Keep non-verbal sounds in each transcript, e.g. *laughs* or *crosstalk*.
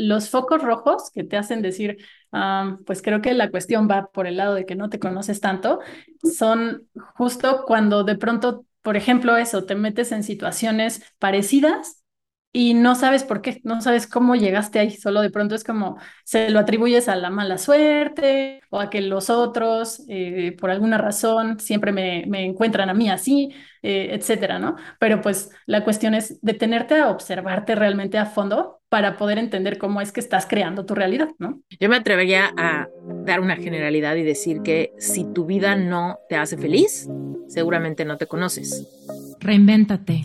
los focos rojos que te hacen decir, ah, pues creo que la cuestión va por el lado de que no te conoces tanto, son justo cuando de pronto, por ejemplo, eso, te metes en situaciones parecidas y no sabes por qué, no sabes cómo llegaste ahí, solo de pronto es como se lo atribuyes a la mala suerte o a que los otros, eh, por alguna razón, siempre me, me, encuentran a mí así, eh, etcétera, ¿no? Pero pues la cuestión es detenerte a observarte realmente a fondo para poder entender cómo es que estás creando tu realidad, ¿no? Yo me atrevería a dar una generalidad y decir que si tu vida no te hace feliz, seguramente no te conoces. Reinvéntate.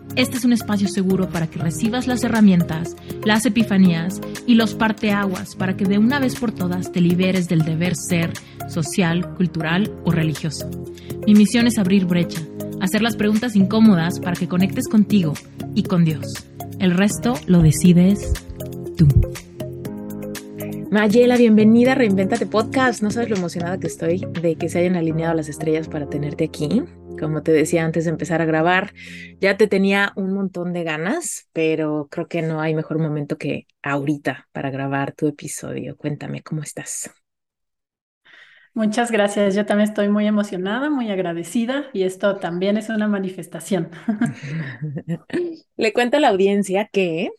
este es un espacio seguro para que recibas las herramientas, las epifanías y los parteaguas para que de una vez por todas te liberes del deber ser social, cultural o religioso. Mi misión es abrir brecha, hacer las preguntas incómodas para que conectes contigo y con Dios. El resto lo decides tú. Mayela, bienvenida a Reinventate Podcast. No sabes lo emocionada que estoy de que se hayan alineado las estrellas para tenerte aquí. Como te decía antes de empezar a grabar, ya te tenía un montón de ganas, pero creo que no hay mejor momento que ahorita para grabar tu episodio. Cuéntame, ¿cómo estás? Muchas gracias. Yo también estoy muy emocionada, muy agradecida y esto también es una manifestación. *laughs* Le cuento a la audiencia que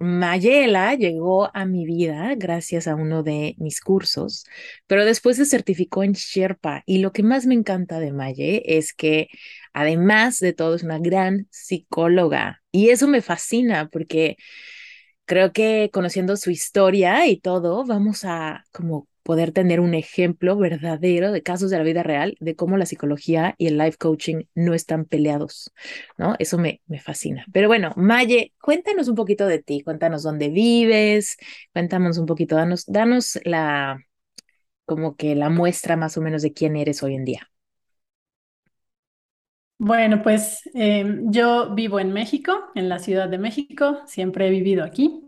Mayela llegó a mi vida gracias a uno de mis cursos, pero después se certificó en Sherpa y lo que más me encanta de Maye es que además de todo es una gran psicóloga y eso me fascina porque creo que conociendo su historia y todo vamos a como poder tener un ejemplo verdadero de casos de la vida real de cómo la psicología y el life coaching no están peleados, ¿no? Eso me, me fascina. Pero bueno, Maye, cuéntanos un poquito de ti, cuéntanos dónde vives, cuéntanos un poquito, danos, danos la, como que la muestra más o menos de quién eres hoy en día. Bueno, pues em, yo vivo en México, en la Ciudad de México, siempre he vivido aquí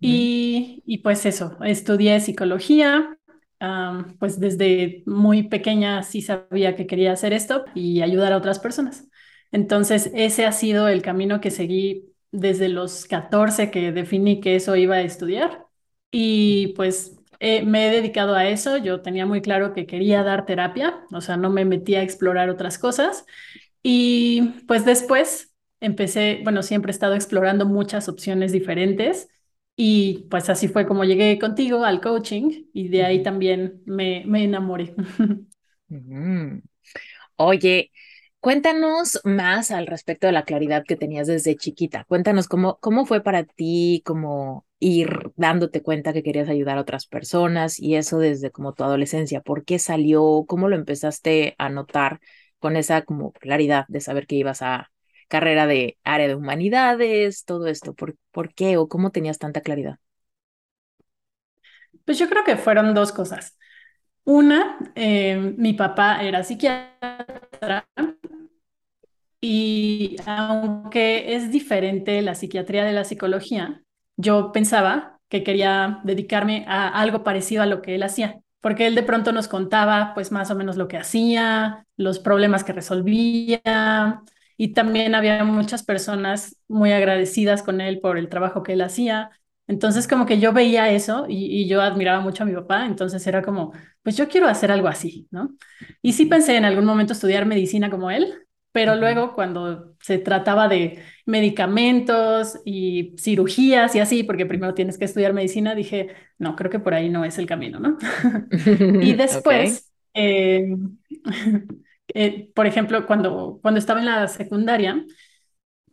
y, pues eso, estudié psicología, pues desde muy pequeña sí sabía que quería hacer esto y ayudar a otras personas. Entonces, ese ha sido el camino que seguí desde los 14 que definí que eso iba a estudiar. Y pues eh, me he dedicado a eso. Yo tenía muy claro que quería dar terapia, o sea, no me metí a explorar otras cosas. Y pues después empecé, bueno, siempre he estado explorando muchas opciones diferentes y pues así fue como llegué contigo al coaching y de ahí también me, me enamoré. *laughs* Oye, cuéntanos más al respecto de la claridad que tenías desde chiquita. Cuéntanos cómo, cómo fue para ti como ir dándote cuenta que querías ayudar a otras personas y eso desde como tu adolescencia. ¿Por qué salió? ¿Cómo lo empezaste a notar con esa como claridad de saber que ibas a carrera de área de humanidades, todo esto? ¿Por, por qué o cómo tenías tanta claridad? Pues yo creo que fueron dos cosas. Una, eh, mi papá era psiquiatra y aunque es diferente la psiquiatría de la psicología, yo pensaba que quería dedicarme a algo parecido a lo que él hacía, porque él de pronto nos contaba pues más o menos lo que hacía, los problemas que resolvía, y también había muchas personas muy agradecidas con él por el trabajo que él hacía. Entonces como que yo veía eso y, yo admiraba mucho a mi papá, entonces era como, pues yo quiero hacer algo así, ¿no? Y sí pensé en algún momento estudiar medicina como él, pero luego cuando se trataba de medicamentos y cirugías y así, porque primero tienes que estudiar medicina, dije, no, creo que por ahí no es el camino, ¿no? *laughs* y *laughs* después, eh, *laughs* eh, por ejemplo, cuando, cuando estaba en la secundaria,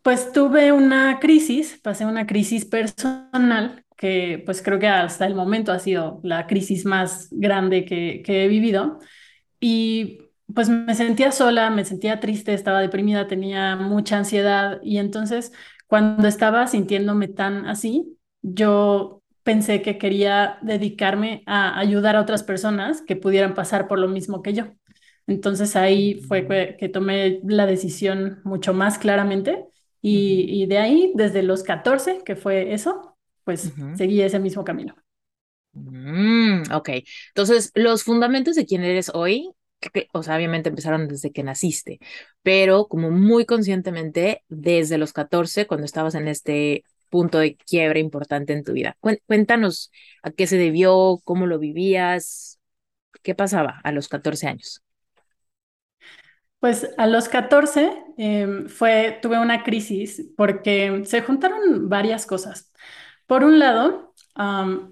pues tuve una crisis, pasé una crisis personal que pues creo que hasta el momento ha sido la crisis más grande que, que he vivido y pues me sentía sola, me sentía triste, estaba deprimida, tenía mucha ansiedad y entonces cuando estaba sintiéndome tan así, yo pensé que quería dedicarme a ayudar a otras personas que pudieran pasar por lo mismo que yo. Entonces ahí fue que, que tomé la decisión mucho más claramente y, y, de ahí, desde los 14, que fue eso, pues Ujú. seguí ese mismo camino. Mm, ok, entonces los fundamentos de quién eres hoy, que- que, o sea, obviamente empezaron desde que naciste, pero como muy conscientemente desde los 14, cuando estabas en este punto de quiebre importante en tu vida. Cuéntanos a qué se debió, cómo lo vivías, qué pasaba a los 14 años. Pues a los 14 em, fue, tuve una crisis porque se juntaron varias cosas. Por un lado,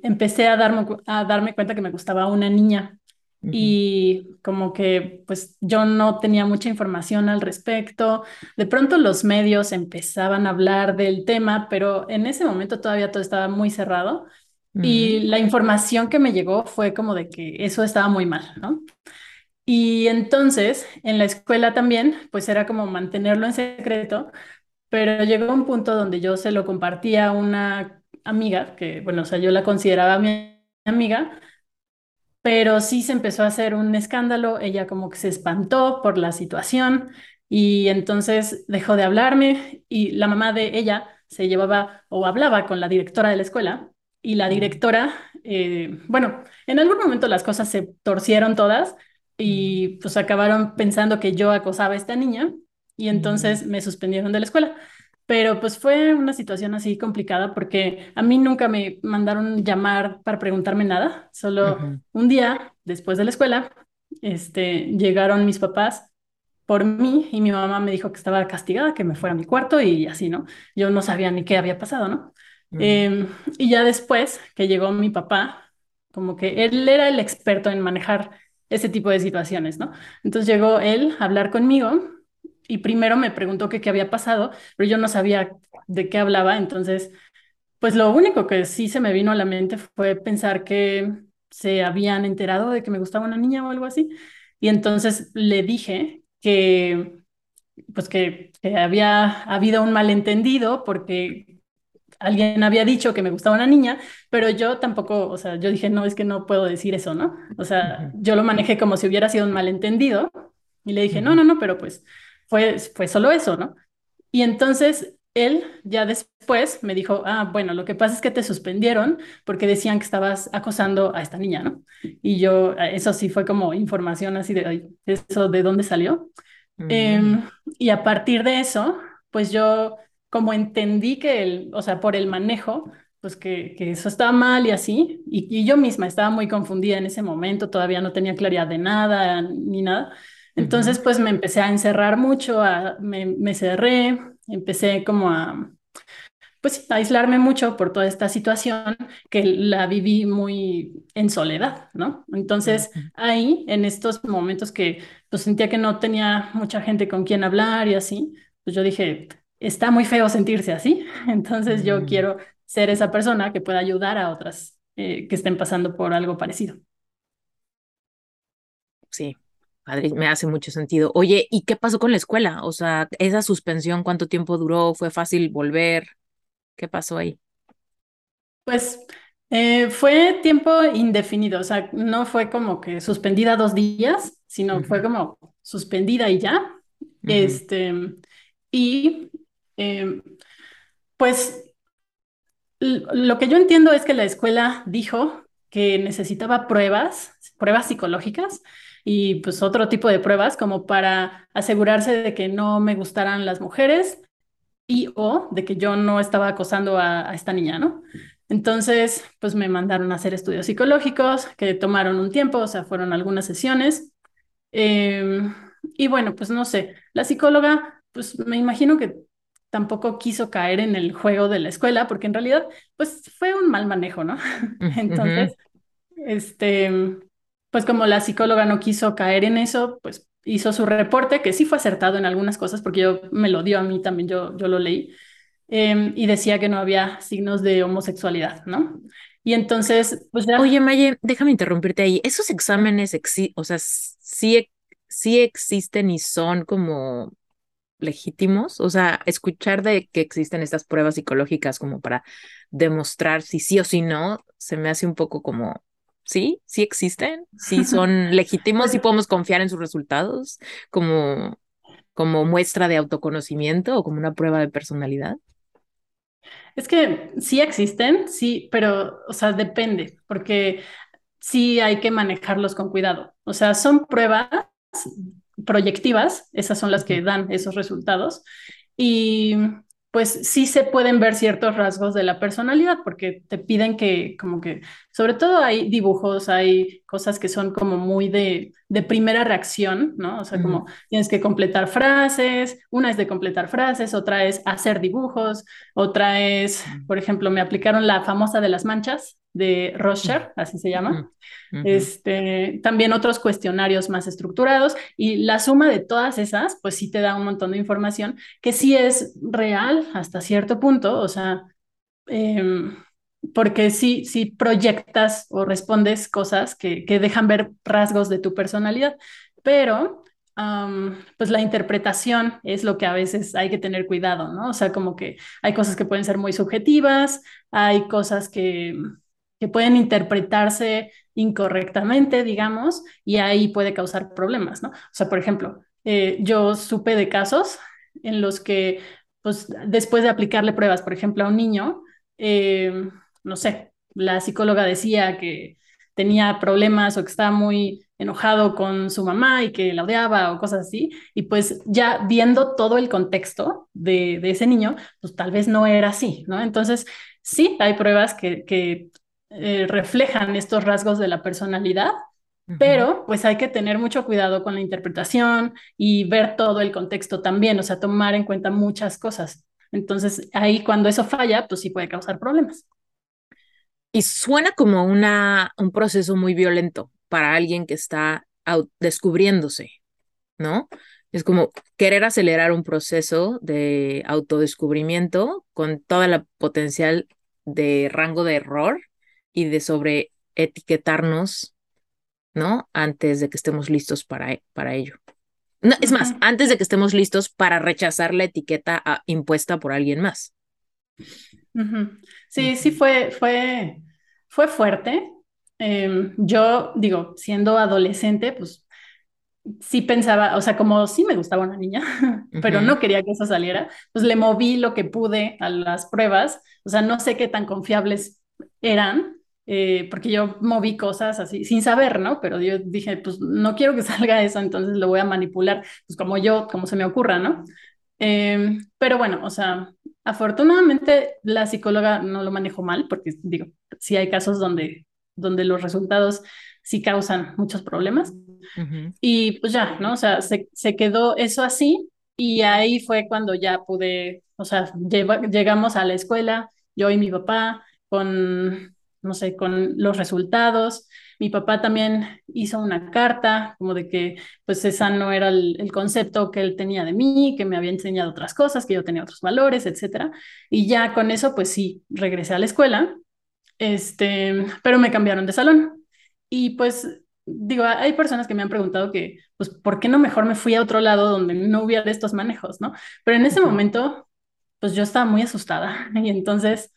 empecé a darme, a darme cuenta que me gustaba una niña y como que pues yo no tenía mucha información al respecto. De pronto los medios empezaban a hablar del tema, pero en ese momento todavía todo estaba muy cerrado y la información que me llegó fue como de que eso estaba muy mal, ¿no? Y entonces en la escuela también, pues era como mantenerlo en secreto, pero llegó un punto donde yo se lo compartía a una amiga, que bueno, o sea, yo la consideraba mi amiga, pero sí se empezó a hacer un escándalo, ella como que se espantó por la situación y entonces dejó de hablarme y la mamá de ella se llevaba o hablaba con la directora de la escuela y la directora, eh, bueno, en algún momento las cosas se torcieron todas y pues acabaron pensando que yo acosaba a esta niña y entonces me suspendieron de la escuela. Pero pues fue una situación así complicada porque a mí nunca me mandaron llamar para preguntarme nada, solo un día después de la escuela, este, llegaron mis papás por mí y mi mamá me dijo que estaba castigada, que me fuera a mi cuarto y así, ¿no? Yo no sabía ni qué había pasado, ¿no? Em, y ya después que llegó mi papá, como que él era el experto en manejar ese tipo de situaciones, ¿no? Entonces llegó él a hablar conmigo y primero me preguntó qué había pasado, pero yo no sabía de qué hablaba, entonces pues lo único que sí se me vino a la mente fue pensar que se habían enterado de que me gustaba una niña o algo así. Y entonces le dije que, pues que había habido un malentendido porque alguien había dicho que me gustaba una niña, pero yo tampoco, o sea, yo dije, no, es que no puedo decir eso, ¿no? O sea, yo lo manejé como si hubiera sido un malentendido y le dije, no, no, no, pero pues fue, fue solo eso, ¿no? Y entonces él ya después me dijo, ah, bueno, lo que pasa es que te suspendieron porque decían que estabas acosando a esta niña, ¿no? Y yo, eso sí fue como información así de, "Ay, ¿eso de dónde salió? Em, y a partir de eso, pues yo como entendí que el, o sea, por el manejo, pues que, que eso estaba mal y así, y, y yo misma estaba muy confundida en ese momento, todavía no tenía claridad de nada ni nada. Entonces, pues me empecé a encerrar mucho, a- me, me cerré, empecé como a, pues aislarme mucho por toda esta situación que la viví muy en soledad, ¿no? Entonces, ahí, en estos momentos que pues sentía que no tenía mucha gente con quien hablar y así, pues yo dije, está muy feo sentirse así, *laughs* entonces yo ujú. quiero ser esa persona que pueda ayudar a otras eh, que estén pasando por algo parecido. Sí, padre, me hace mucho sentido. Oye, ¿y qué pasó con la escuela? O sea, esa suspensión, ¿cuánto tiempo duró? ¿Fue fácil volver? ¿Qué pasó ahí? Pues eh, fue tiempo indefinido, o sea, no fue como que suspendida dos días, sino fue como suspendida y ya. Este, y eh, pues lo que yo entiendo es que la escuela dijo que necesitaba pruebas, pruebas psicológicas y pues otro tipo de pruebas como para asegurarse de que no me gustaran las mujeres y o de que yo no estaba acosando a, a esta niña, ¿no? Entonces, pues me mandaron a hacer estudios psicológicos que tomaron un tiempo, o sea, fueron algunas sesiones. Em, y bueno, pues no sé, la psicóloga, pues me imagino que tampoco quiso caer en el juego de la escuela, porque en realidad, pues fue un mal manejo, ¿no? *laughs* Entonces, este, pues como la psicóloga no quiso caer en eso, pues hizo su reporte, que sí fue acertado en algunas cosas, porque yo me lo dio a mí también, yo, yo lo leí, em, y decía que no había signos de homosexualidad, ¿no? Y entonces, pues Oye, ya, Maye, déjame interrumpirte ahí. ¿Esos exámenes, exi- o sea, sí, e- sí existen y son como legítimos? O sea, escuchar de que existen estas pruebas psicológicas como para demostrar si sí o si no, se me hace un poco como ¿Sí? ¿Sí existen? ¿Sí *laughs* son legítimos? ¿Sí podemos confiar en sus resultados como, como muestra de autoconocimiento o como una prueba de personalidad? Es que sí existen, sí, pero, o sea, depende, porque sí hay que manejarlos con cuidado. O sea, son pruebas proyectivas, esas son las que dan esos resultados. Y pues sí se pueden ver ciertos rasgos de la personalidad, porque te piden que, como que, sobre todo hay dibujos, hay cosas que son como muy de, de primera reacción, ¿no? O sea, como tienes que completar frases, una es de completar frases, otra es hacer dibujos, otra es, por ejemplo, me aplicaron la famosa de las manchas, de Roscher, así se llama. Este, también otros cuestionarios más estructurados y la suma de todas esas, pues sí te da un montón de información que sí es real hasta cierto punto, o sea, em, porque sí, sí proyectas o respondes cosas que, que dejan ver rasgos de tu personalidad, pero pues la interpretación es lo que a veces hay que tener cuidado, ¿no? O sea, como que hay cosas que pueden ser muy subjetivas, hay cosas que, que pueden interpretarse incorrectamente, digamos, y ahí puede causar problemas, ¿no? O sea, por ejemplo, eh, yo supe de casos en los que, pues, después de aplicarle pruebas, por ejemplo, a un niño, eh, no sé, la psicóloga decía que tenía problemas o que estaba muy enojado con su mamá y que la odiaba o cosas así, y pues ya viendo todo el contexto de, de ese niño, pues tal vez no era así, ¿no? Entonces, sí, hay pruebas que, que eh, reflejan estos rasgos de la personalidad, pero pues hay que tener mucho cuidado con la interpretación y ver todo el contexto también, o sea, tomar en cuenta muchas cosas. Entonces, ahí cuando eso falla, pues sí puede causar problemas. Y suena como una, un proceso muy violento para alguien que está descubriéndose, ¿no? Es como querer acelerar un proceso de autodescubrimiento con toda la potencial de rango de error y de sobre etiquetarnos, ¿no? Antes de que estemos listos para, para ello. No, es más, antes de que estemos listos para rechazar la etiqueta ah, impuesta por alguien más. Sí, sí fue, fue, fue fuerte. Em, yo digo, siendo adolescente, pues sí pensaba, o sea, como sí me gustaba una niña, *laughs* pero no quería que eso saliera, pues le moví lo que pude a las pruebas, o sea, no sé qué tan confiables eran, eh, porque yo moví cosas así sin saber, ¿no? Pero yo dije, pues no quiero que *laughs* salga eso, entonces lo voy a manipular, pues como yo, como se me ocurra, ¿no? Em, pero bueno, o sea, afortunadamente la psicóloga no lo manejó mal, porque digo, sí hay casos donde, donde los resultados sí causan muchos problemas. Y pues ya, ¿no? O sea, se, se quedó eso así y ahí fue cuando ya pude, o sea, llegamos a la escuela, yo y mi papá, con no sé, con los resultados. Mi papá también hizo una carta como de que pues esa no era el, concepto que él tenía de mí, que me había enseñado otras cosas, que yo tenía otros valores, etcétera. Y ya con eso pues sí, regresé a la escuela, este, pero me cambiaron de salón. Y pues digo, hay personas que me han preguntado que pues ¿por qué no mejor me fui a otro lado donde no hubiera estos manejos, ¿no? Pero en ese momento pues yo estaba muy asustada *laughs* y entonces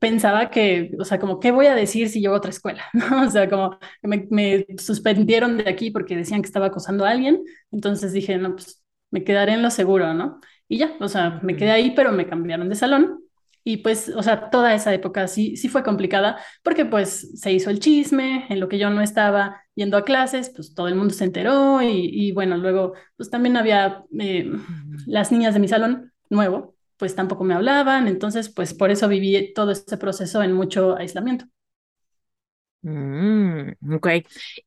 pensaba que, o sea, como, ¿qué voy a decir si llevo a otra escuela? *laughs* ¿No? O sea, como me, me, suspendieron de aquí porque decían que estaba acosando a alguien, entonces dije, no, pues me quedaré en lo seguro, ¿no? Y ya, o sea, me quedé ahí, pero me cambiaron de salón. Y pues, o sea, toda esa época sí, sí fue complicada porque pues se hizo el chisme, en lo que yo no estaba yendo a clases, pues todo el mundo se enteró y, y bueno, luego pues también había eh, las niñas de mi salón nuevo, pues tampoco me hablaban, entonces pues por eso viví todo este proceso en mucho aislamiento. Mm, ok.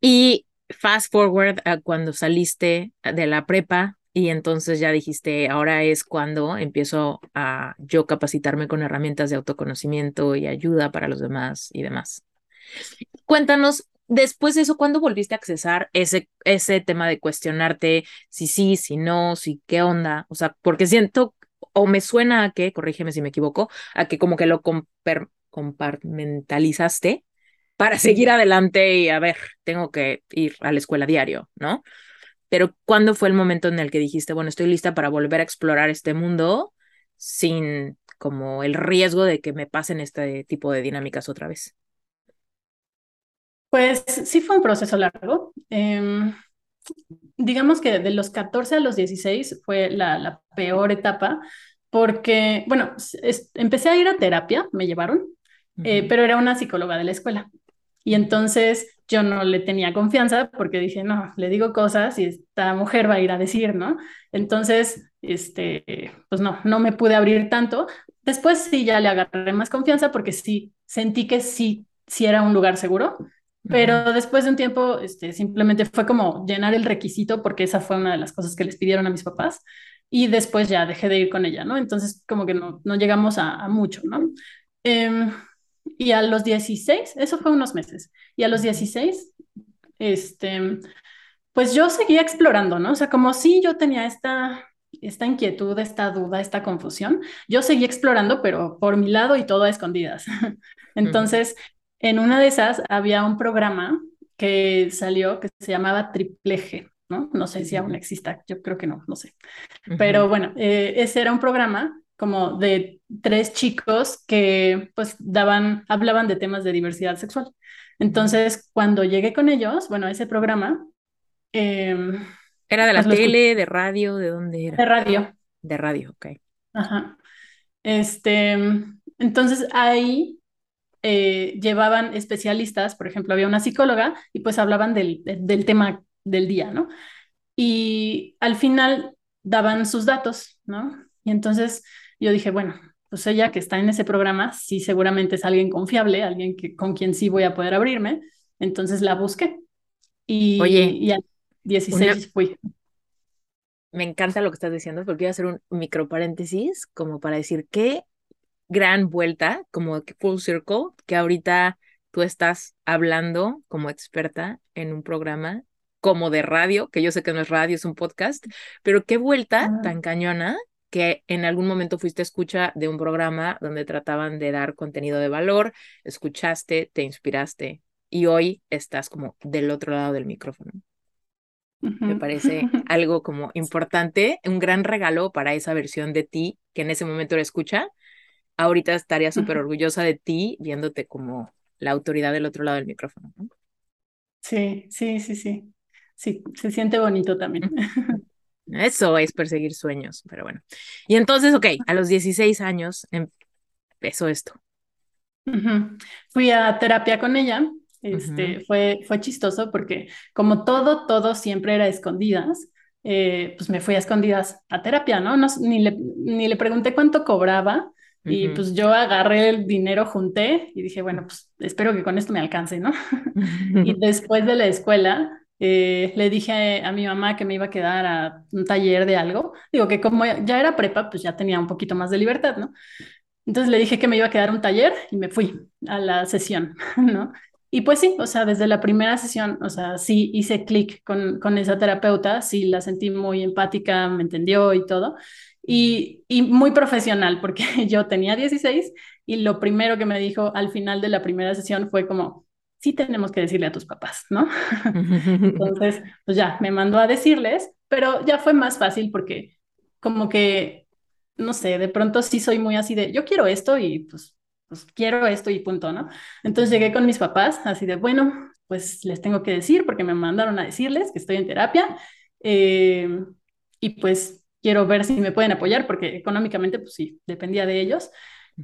Y fast forward a cuando saliste de la prepa y entonces ya dijiste, ahora es cuando empiezo a yo capacitarme con herramientas de autoconocimiento y ayuda para los demás y demás. Cuéntanos, después de eso, ¿cuándo volviste a accesar ese, ese tema de cuestionarte si sí, si no, si qué onda? O sea, porque siento o me suena a que, corrígeme si me equivoco, a que como que lo compartmentalizaste para seguir adelante y a ver, tengo que ir a la escuela diario, ¿no? Pero ¿cuándo fue el momento en el que dijiste, bueno, estoy lista para volver a explorar este mundo sin como el riesgo de que me pasen este tipo de dinámicas otra vez? Pues sí fue un proceso largo. Em, digamos que de los 14 a los 16 fue la, la peor etapa porque, bueno, empecé a ir a terapia, me llevaron, eh, pero era una psicóloga de la escuela. Y entonces yo no le tenía confianza porque dije, no, le digo cosas y esta mujer va a ir a decir, ¿no? Entonces, este, pues no, no me pude abrir tanto. Después sí ya le agarré más confianza porque sí sentí que sí, sí era un lugar seguro, pero después de un tiempo, este, simplemente fue como llenar el requisito porque esa fue una de las cosas que les pidieron a mis papás y después ya dejé de ir con ella, ¿no? Entonces como que no, no llegamos a, mucho, ¿no? Em, y a los 16, eso fue unos meses, y a los 16, este, pues yo seguía explorando, ¿no? O sea, como si yo tenía esta, esta inquietud, esta duda, esta confusión, yo seguía explorando, pero por mi lado y todo a escondidas. *laughs* Entonces, en una de esas había un programa que salió que se llamaba Triple G, ¿no? No sé si aún exista, yo creo que no, no sé. Pero bueno, eh, ese era un programa como de tres chicos que pues daban, hablaban de temas de diversidad sexual. Entonces, cuando llegué con ellos, bueno, ese programa... Em, ¿Era de la pues, tele, de radio, de dónde era? De radio. De radio, ok. Ajá. Este, entonces ahí eh, llevaban especialistas, por ejemplo, había una psicóloga y pues hablaban del, del tema del día, ¿no? Y al final daban sus datos, ¿no? Y entonces yo dije, bueno, pues ella que está en ese programa, sí seguramente es alguien confiable, alguien que, con quien sí voy a poder abrirme. Entonces la busqué. Y, Oye, y al 16 fui. Me encanta lo que estás diciendo porque voy a hacer un micro paréntesis como para decir que gran vuelta, como full circle, que ahorita tú estás hablando como experta en un programa como de radio, que yo sé que no es radio, es un podcast, pero qué vuelta ah. tan cañona que en algún momento fuiste escucha de un programa donde trataban de dar contenido de valor, escuchaste, te inspiraste y hoy estás como del otro lado del micrófono. Me parece *laughs* algo como importante, un gran regalo para esa versión de ti que en ese momento la escucha ahorita estaría súper orgullosa de ti viéndote como la autoridad del otro lado del micrófono. Sí, sí, sí, sí. Sí, se siente bonito también. *laughs* Eso es perseguir sueños, pero bueno. Y entonces, ok, a los 16 años empezó esto. Fui a terapia con ella. Este, fue, fue chistoso porque como todo, todo siempre era escondidas, eh, pues me fui a escondidas a terapia, ¿no? no ni, le, ni le pregunté cuánto cobraba, y pues yo agarré el dinero, junté y dije, bueno, pues espero que con esto me alcance, ¿no? *laughs* y después de la escuela, eh, le dije a, mi mamá que me iba a quedar a un taller de algo. Digo que como ya era prepa, pues ya tenía un poquito más de libertad, ¿no? Entonces le dije que me iba a quedar un taller y me fui a la sesión, *laughs* ¿no? Y pues sí, o sea, desde la primera sesión, o sea, sí hice clic con, con esa terapeuta, sí la sentí muy empática, me entendió y todo y, muy profesional, porque *laughs* yo tenía 16 y lo primero que me dijo al final de la primera sesión fue como, sí tenemos que decirle a tus papás, ¿no? *laughs* Entonces, pues ya, me mandó a decirles, pero ya fue más fácil porque como que, no sé, de pronto sí soy muy así de, yo quiero esto y pues, pues quiero esto y punto, ¿no? Entonces llegué con mis papás así de, bueno, pues les tengo que decir porque me mandaron a decirles que estoy en terapia eh, y pues quiero ver si me pueden apoyar, porque económicamente, pues sí, dependía de ellos.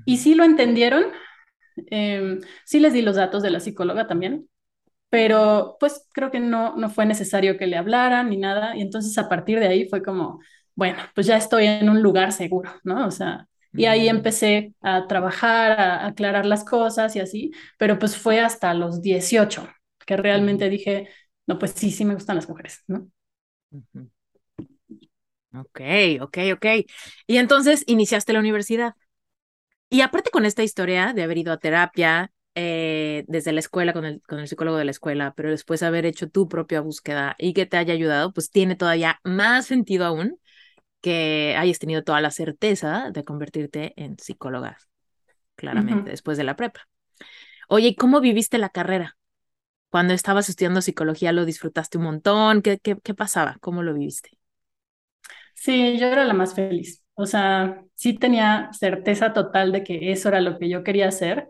Y sí lo entendieron, em, sí les di los datos de la psicóloga también, pero pues creo que no, no fue necesario que le hablaran ni nada. Y entonces a partir de ahí fue como, bueno, pues ya estoy en un lugar seguro, ¿no? O sea, y ahí empecé a trabajar, a, aclarar las cosas y así, pero pues fue hasta los 18 que realmente dije, no, pues sí, sí me gustan las mujeres, ¿no? Ok, ok, ok. Y entonces iniciaste la universidad. Y aparte con esta historia de haber ido a terapia eh, desde la escuela con el, con el psicólogo de la escuela, pero después haber hecho tu propia búsqueda y que te haya ayudado, pues tiene todavía más sentido aún que hayas tenido toda la certeza de convertirte en psicóloga, claramente, después de la prepa. Oye, ¿y cómo viviste la carrera? Cuando estabas estudiando psicología, ¿lo disfrutaste un montón? ¿Qué, qué, qué pasaba? ¿Cómo lo viviste? Sí, yo era la más feliz. O sea, sí tenía certeza total de que eso era lo que yo quería hacer.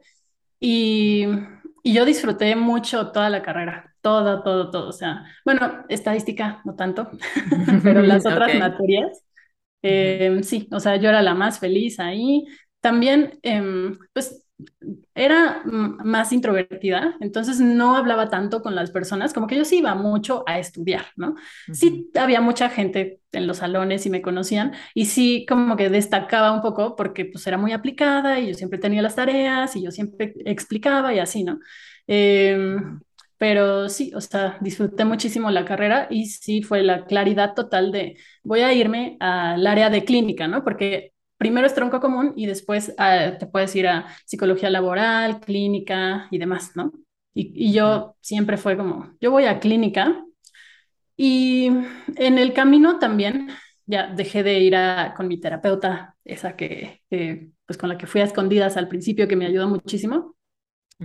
Y y yo disfruté mucho toda la carrera, todo, todo, todo. O sea, bueno, estadística no tanto, *laughs* pero las *laughs* otras materias, em, sí, o sea, yo era la más feliz ahí. También, em, pues, era más introvertida, entonces no hablaba tanto con las personas, como que yo sí iba mucho a estudiar, ¿no? Sí, había mucha gente en los salones y me conocían, y sí, como que destacaba un poco porque pues era muy aplicada y yo siempre tenía las tareas y yo siempre explicaba y así, ¿no? Em, pero sí, o sea, disfruté muchísimo la carrera y sí fue la claridad total de voy a irme al área de clínica, ¿no? Porque primero es tronco común y después ah, te puedes ir a psicología laboral, clínica y demás, ¿no? Y, yo siempre fue como, yo voy a clínica y en el camino también ya dejé de ir a, con mi terapeuta, esa que, pues con la que fui a escondidas al principio, que me ayudó muchísimo.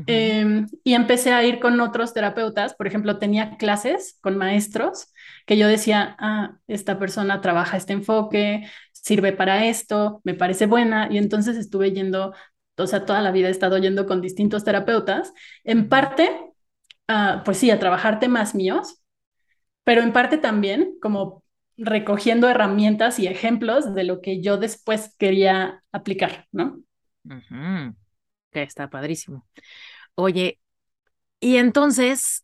Eh, y empecé a ir con otros terapeutas, por ejemplo, tenía clases con maestros que yo decía, ah, esta persona trabaja este enfoque, sirve para esto, me parece buena, y entonces estuve yendo, o sea, toda la vida he estado yendo con distintos terapeutas, en parte, ah, pues sí, a trabajar temas míos, pero en parte también como recogiendo herramientas y ejemplos de lo que yo después quería aplicar, ¿no? Ujú, Que está padrísimo. Oye, y entonces,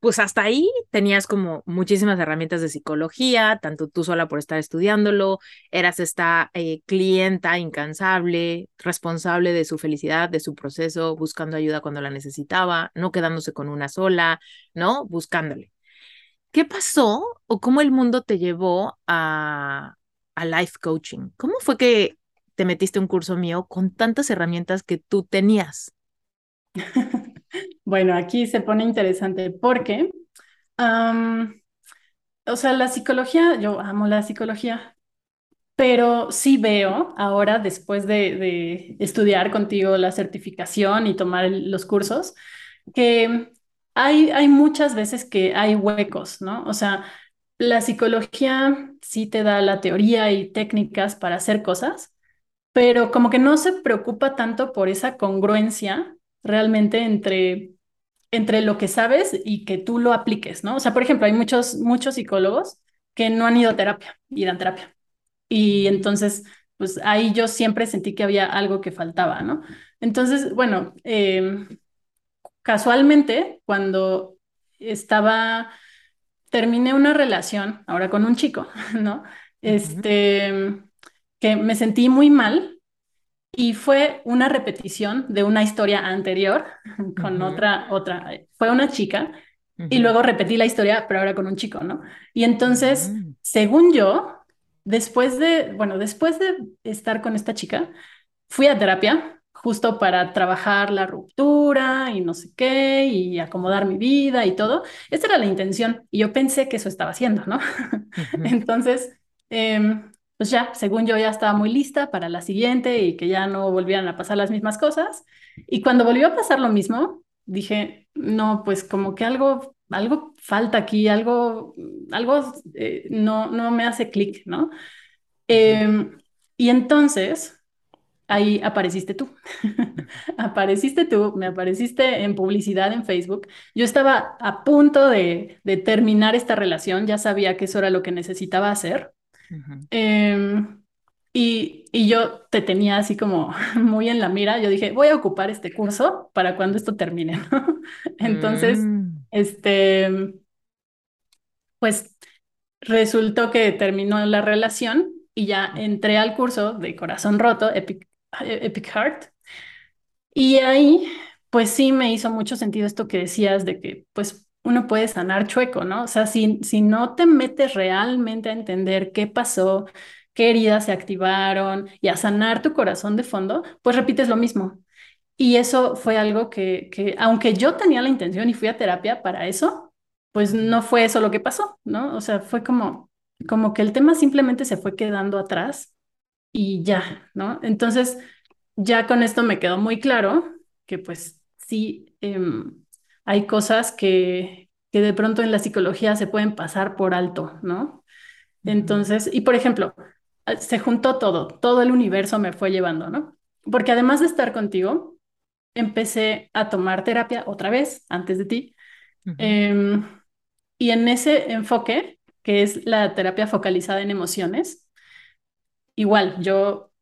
pues hasta ahí tenías como muchísimas herramientas de psicología, tanto tú sola por estar estudiándolo, eras esta eh, clienta incansable, responsable de su felicidad, de su proceso, buscando ayuda cuando la necesitaba, no quedándose con una sola, ¿no? Buscándole. ¿Qué pasó o cómo el mundo te llevó a, a life coaching? ¿Cómo fue que te metiste un curso mío con tantas herramientas que tú tenías? *laughs* Bueno, aquí se pone interesante porque, o sea, la psicología, yo amo la psicología, pero sí veo ahora, después de, estudiar contigo la certificación y tomar los cursos, que hay, hay muchas veces que hay huecos, ¿no? O sea, la psicología sí te da la teoría y técnicas para hacer cosas, pero como que no se preocupa tanto por esa congruencia realmente entre entre lo que sabes y que tú lo apliques, ¿no? O sea, por ejemplo, hay muchos, muchos psicólogos que no han ido a terapia y dan terapia. Y entonces, pues ahí yo siempre sentí que había algo que faltaba, ¿no? Entonces, bueno, eh, casualmente, cuando estaba, terminé una relación ahora con un chico, *laughs* ¿no? Este, que me sentí muy mal y fue una repetición de una historia anterior *laughs* con otra, otra, fue una chica y luego repetí la historia, pero ahora con un chico, ¿no? Y entonces, ujú, según yo, después de, bueno, después de estar con esta chica, fui a terapia justo para trabajar la ruptura y no sé qué, y acomodar mi vida y todo. Esa era la intención y yo pensé que eso estaba haciendo, ¿no? *laughs* Entonces, em, pues ya, según yo ya estaba muy lista para la siguiente y que ya no volvieran a pasar las mismas cosas. Y cuando volvió a pasar lo mismo, dije, no, pues como que algo, algo falta aquí, algo, algo eh, no, no me hace clic, ¿no? Em, y entonces ahí apareciste tú. *laughs* Apareciste tú, me apareciste en publicidad en Facebook. Yo estaba a punto de, de terminar esta relación, ya sabía que eso era lo que necesitaba hacer. Em, y, y yo te tenía así como *laughs* muy en la mira. Yo dije, voy a ocupar este curso para cuando esto termine, ¿no? *laughs* Entonces, mm, este, pues resultó que terminó la relación y ya entré al curso de Corazón Roto, Epic, Epic Heart. Y ahí, pues sí me hizo mucho sentido esto que decías de que, pues, uno puede sanar chueco, ¿no? O sea, si, si no te metes realmente a entender qué pasó, qué heridas se activaron y a sanar tu corazón de fondo, pues repites lo mismo. Y eso fue algo que, que, aunque yo tenía la intención y fui a terapia para eso, pues no fue eso lo que pasó, ¿no? O sea, fue como, como que el tema simplemente se fue quedando atrás y ya, ¿no? Entonces, ya con esto me quedó muy claro que pues sí, em, hay cosas que, que de pronto en la psicología se pueden pasar por alto, ¿no? Entonces, y por ejemplo, se juntó todo, todo el universo me fue llevando, ¿no? Porque además de estar contigo, empecé a tomar terapia otra vez, antes de ti. Em, y en ese enfoque, que es la terapia focalizada en emociones, igual yo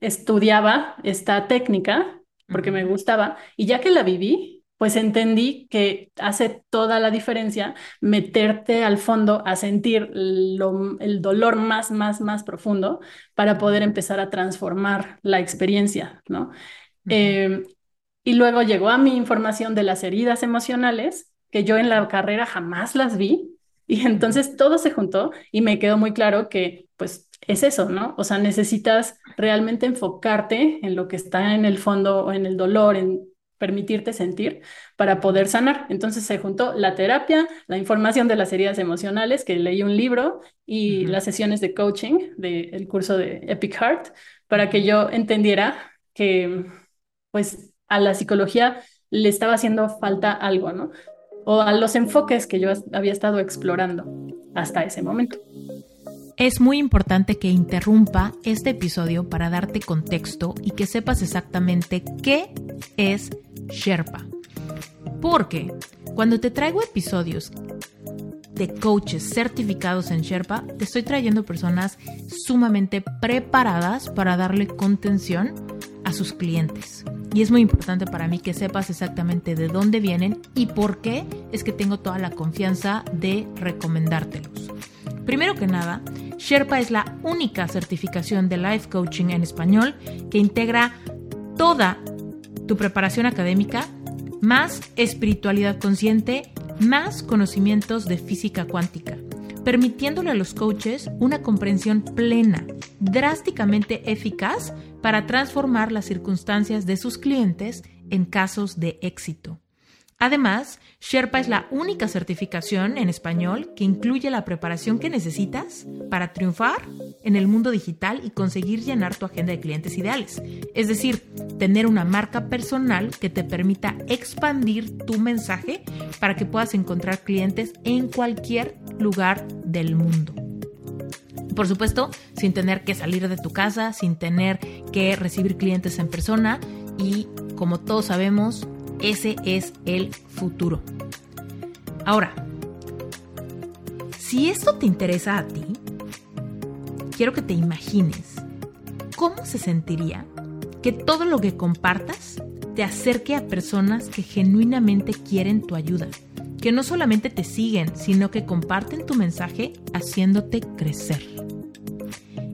estudiaba esta técnica porque me gustaba y ya que la viví, pues entendí que hace toda la diferencia meterte al fondo a sentir lo- el dolor más, más, más profundo para poder empezar a transformar la experiencia, ¿no? Eh, y luego llegó a mi información de las heridas emocionales, que yo en la carrera jamás las vi. Y entonces todo se juntó y me quedó muy claro que pues es eso, ¿no? O sea, necesitas realmente enfocarte en lo que está en el fondo o en el dolor, en permitirte sentir para poder sanar. Entonces se juntó la terapia, la información de las heridas emocionales, que leí un libro, y las sesiones de coaching del curso de Epic Heart, para que yo entendiera que pues a la psicología le estaba haciendo falta algo, ¿no? O a los enfoques que yo había estado explorando hasta ese momento. Es muy importante que interrumpa este episodio para darte contexto y que sepas exactamente qué es Sherpa. Porque cuando te traigo episodios de coaches certificados en Sherpa, te estoy trayendo personas sumamente preparadas para darle contención a sus clientes. Y es muy importante para mí que sepas exactamente de dónde vienen y por qué es que tengo toda la confianza de recomendártelos. Primero que nada, Sherpa es la única certificación de life coaching en español que integra toda tu preparación académica, más espiritualidad consciente, más conocimientos de física cuántica, permitiéndole a los coaches una comprensión plena, drásticamente eficaz para transformar las circunstancias de sus clientes en casos de éxito. Además, Sherpa es la única certificación en español que incluye la preparación que necesitas para triunfar en el mundo digital y conseguir llenar tu agenda de clientes ideales. Es decir, tener una marca personal que te permita expandir tu mensaje para que puedas encontrar clientes en cualquier lugar del mundo. Por supuesto, sin tener que salir de tu casa, sin tener que recibir clientes en persona y, como todos sabemos, ese es el futuro. Ahora, si esto te interesa a ti, quiero que te imagines cómo se sentiría que todo lo que compartas te acerque a personas que genuinamente quieren tu ayuda, que no solamente te siguen, sino que comparten tu mensaje haciéndote crecer.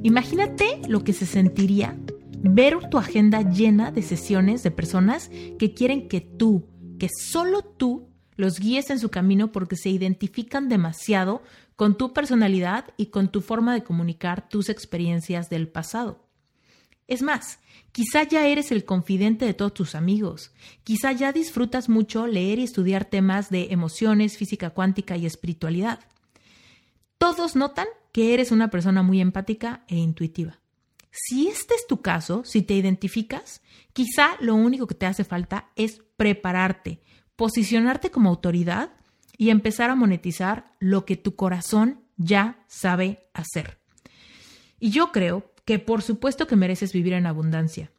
Imagínate lo que se sentiría ver tu agenda llena de sesiones de personas que quieren que tú, que solo tú, los guíes en su camino porque se identifican demasiado con tu personalidad y con tu forma de comunicar tus experiencias del pasado. Es más, quizá ya eres el confidente de todos tus amigos, quizá ya disfrutas mucho leer y estudiar temas de emociones, física cuántica y espiritualidad. Todos notan que eres una persona muy empática e intuitiva. Si este es tu caso, si te identificas, quizá lo único que te hace falta es prepararte, posicionarte como autoridad y empezar a monetizar lo que tu corazón ya sabe hacer. Y yo creo que por supuesto que mereces vivir en abundancia.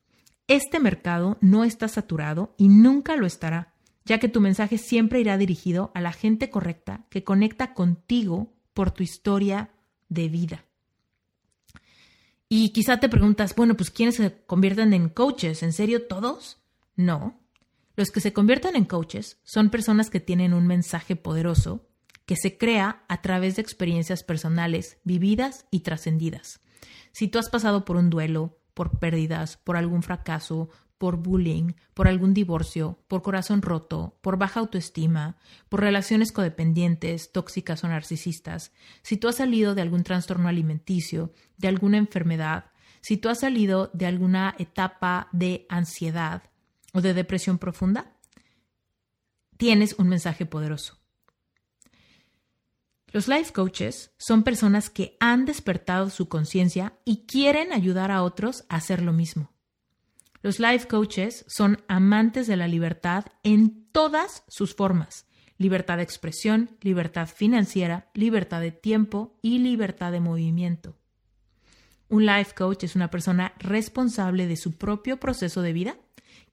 Este mercado no está saturado y nunca lo estará, ya que tu mensaje siempre irá dirigido a la gente correcta que conecta contigo por tu historia de vida. Y quizá te preguntas, bueno, pues ¿quiénes se convierten en coaches? ¿En serio todos? No. Los que se convierten en coaches son personas que tienen un mensaje poderoso que se crea a través de experiencias personales vividas y trascendidas. Si tú has pasado por un duelo, por pérdidas, por algún fracaso, por bullying, por algún divorcio, por corazón roto, por baja autoestima, por relaciones codependientes, tóxicas o narcisistas, si tú has salido de algún trastorno alimenticio, de alguna enfermedad, si tú has salido de alguna etapa de ansiedad o de depresión profunda, tienes un mensaje poderoso. Los life coaches son personas que han despertado su conciencia y quieren ayudar a otros a hacer lo mismo. Los life coaches son amantes de la libertad en todas sus formas. Libertad de expresión, libertad financiera, libertad de tiempo y libertad de movimiento. Un life coach es una persona responsable de su propio proceso de vida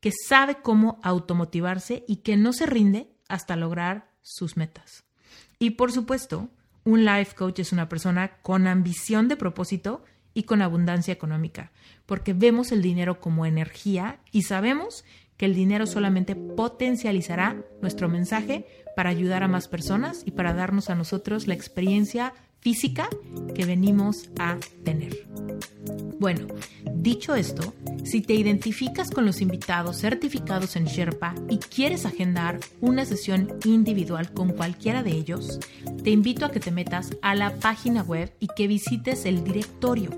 que sabe cómo automotivarse y que no se rinde hasta lograr sus metas. Y por supuesto, un life coach es una persona con ambición de propósito y con abundancia económica, porque vemos el dinero como energía y sabemos que el dinero solamente potencializará nuestro mensaje para ayudar a más personas y para darnos a nosotros la experiencia física que venimos a tener. Bueno, dicho esto, si te identificas con los invitados certificados en Sherpa y quieres agendar una sesión individual con cualquiera de ellos, te invito a que te metas a la página web y que visites el directorio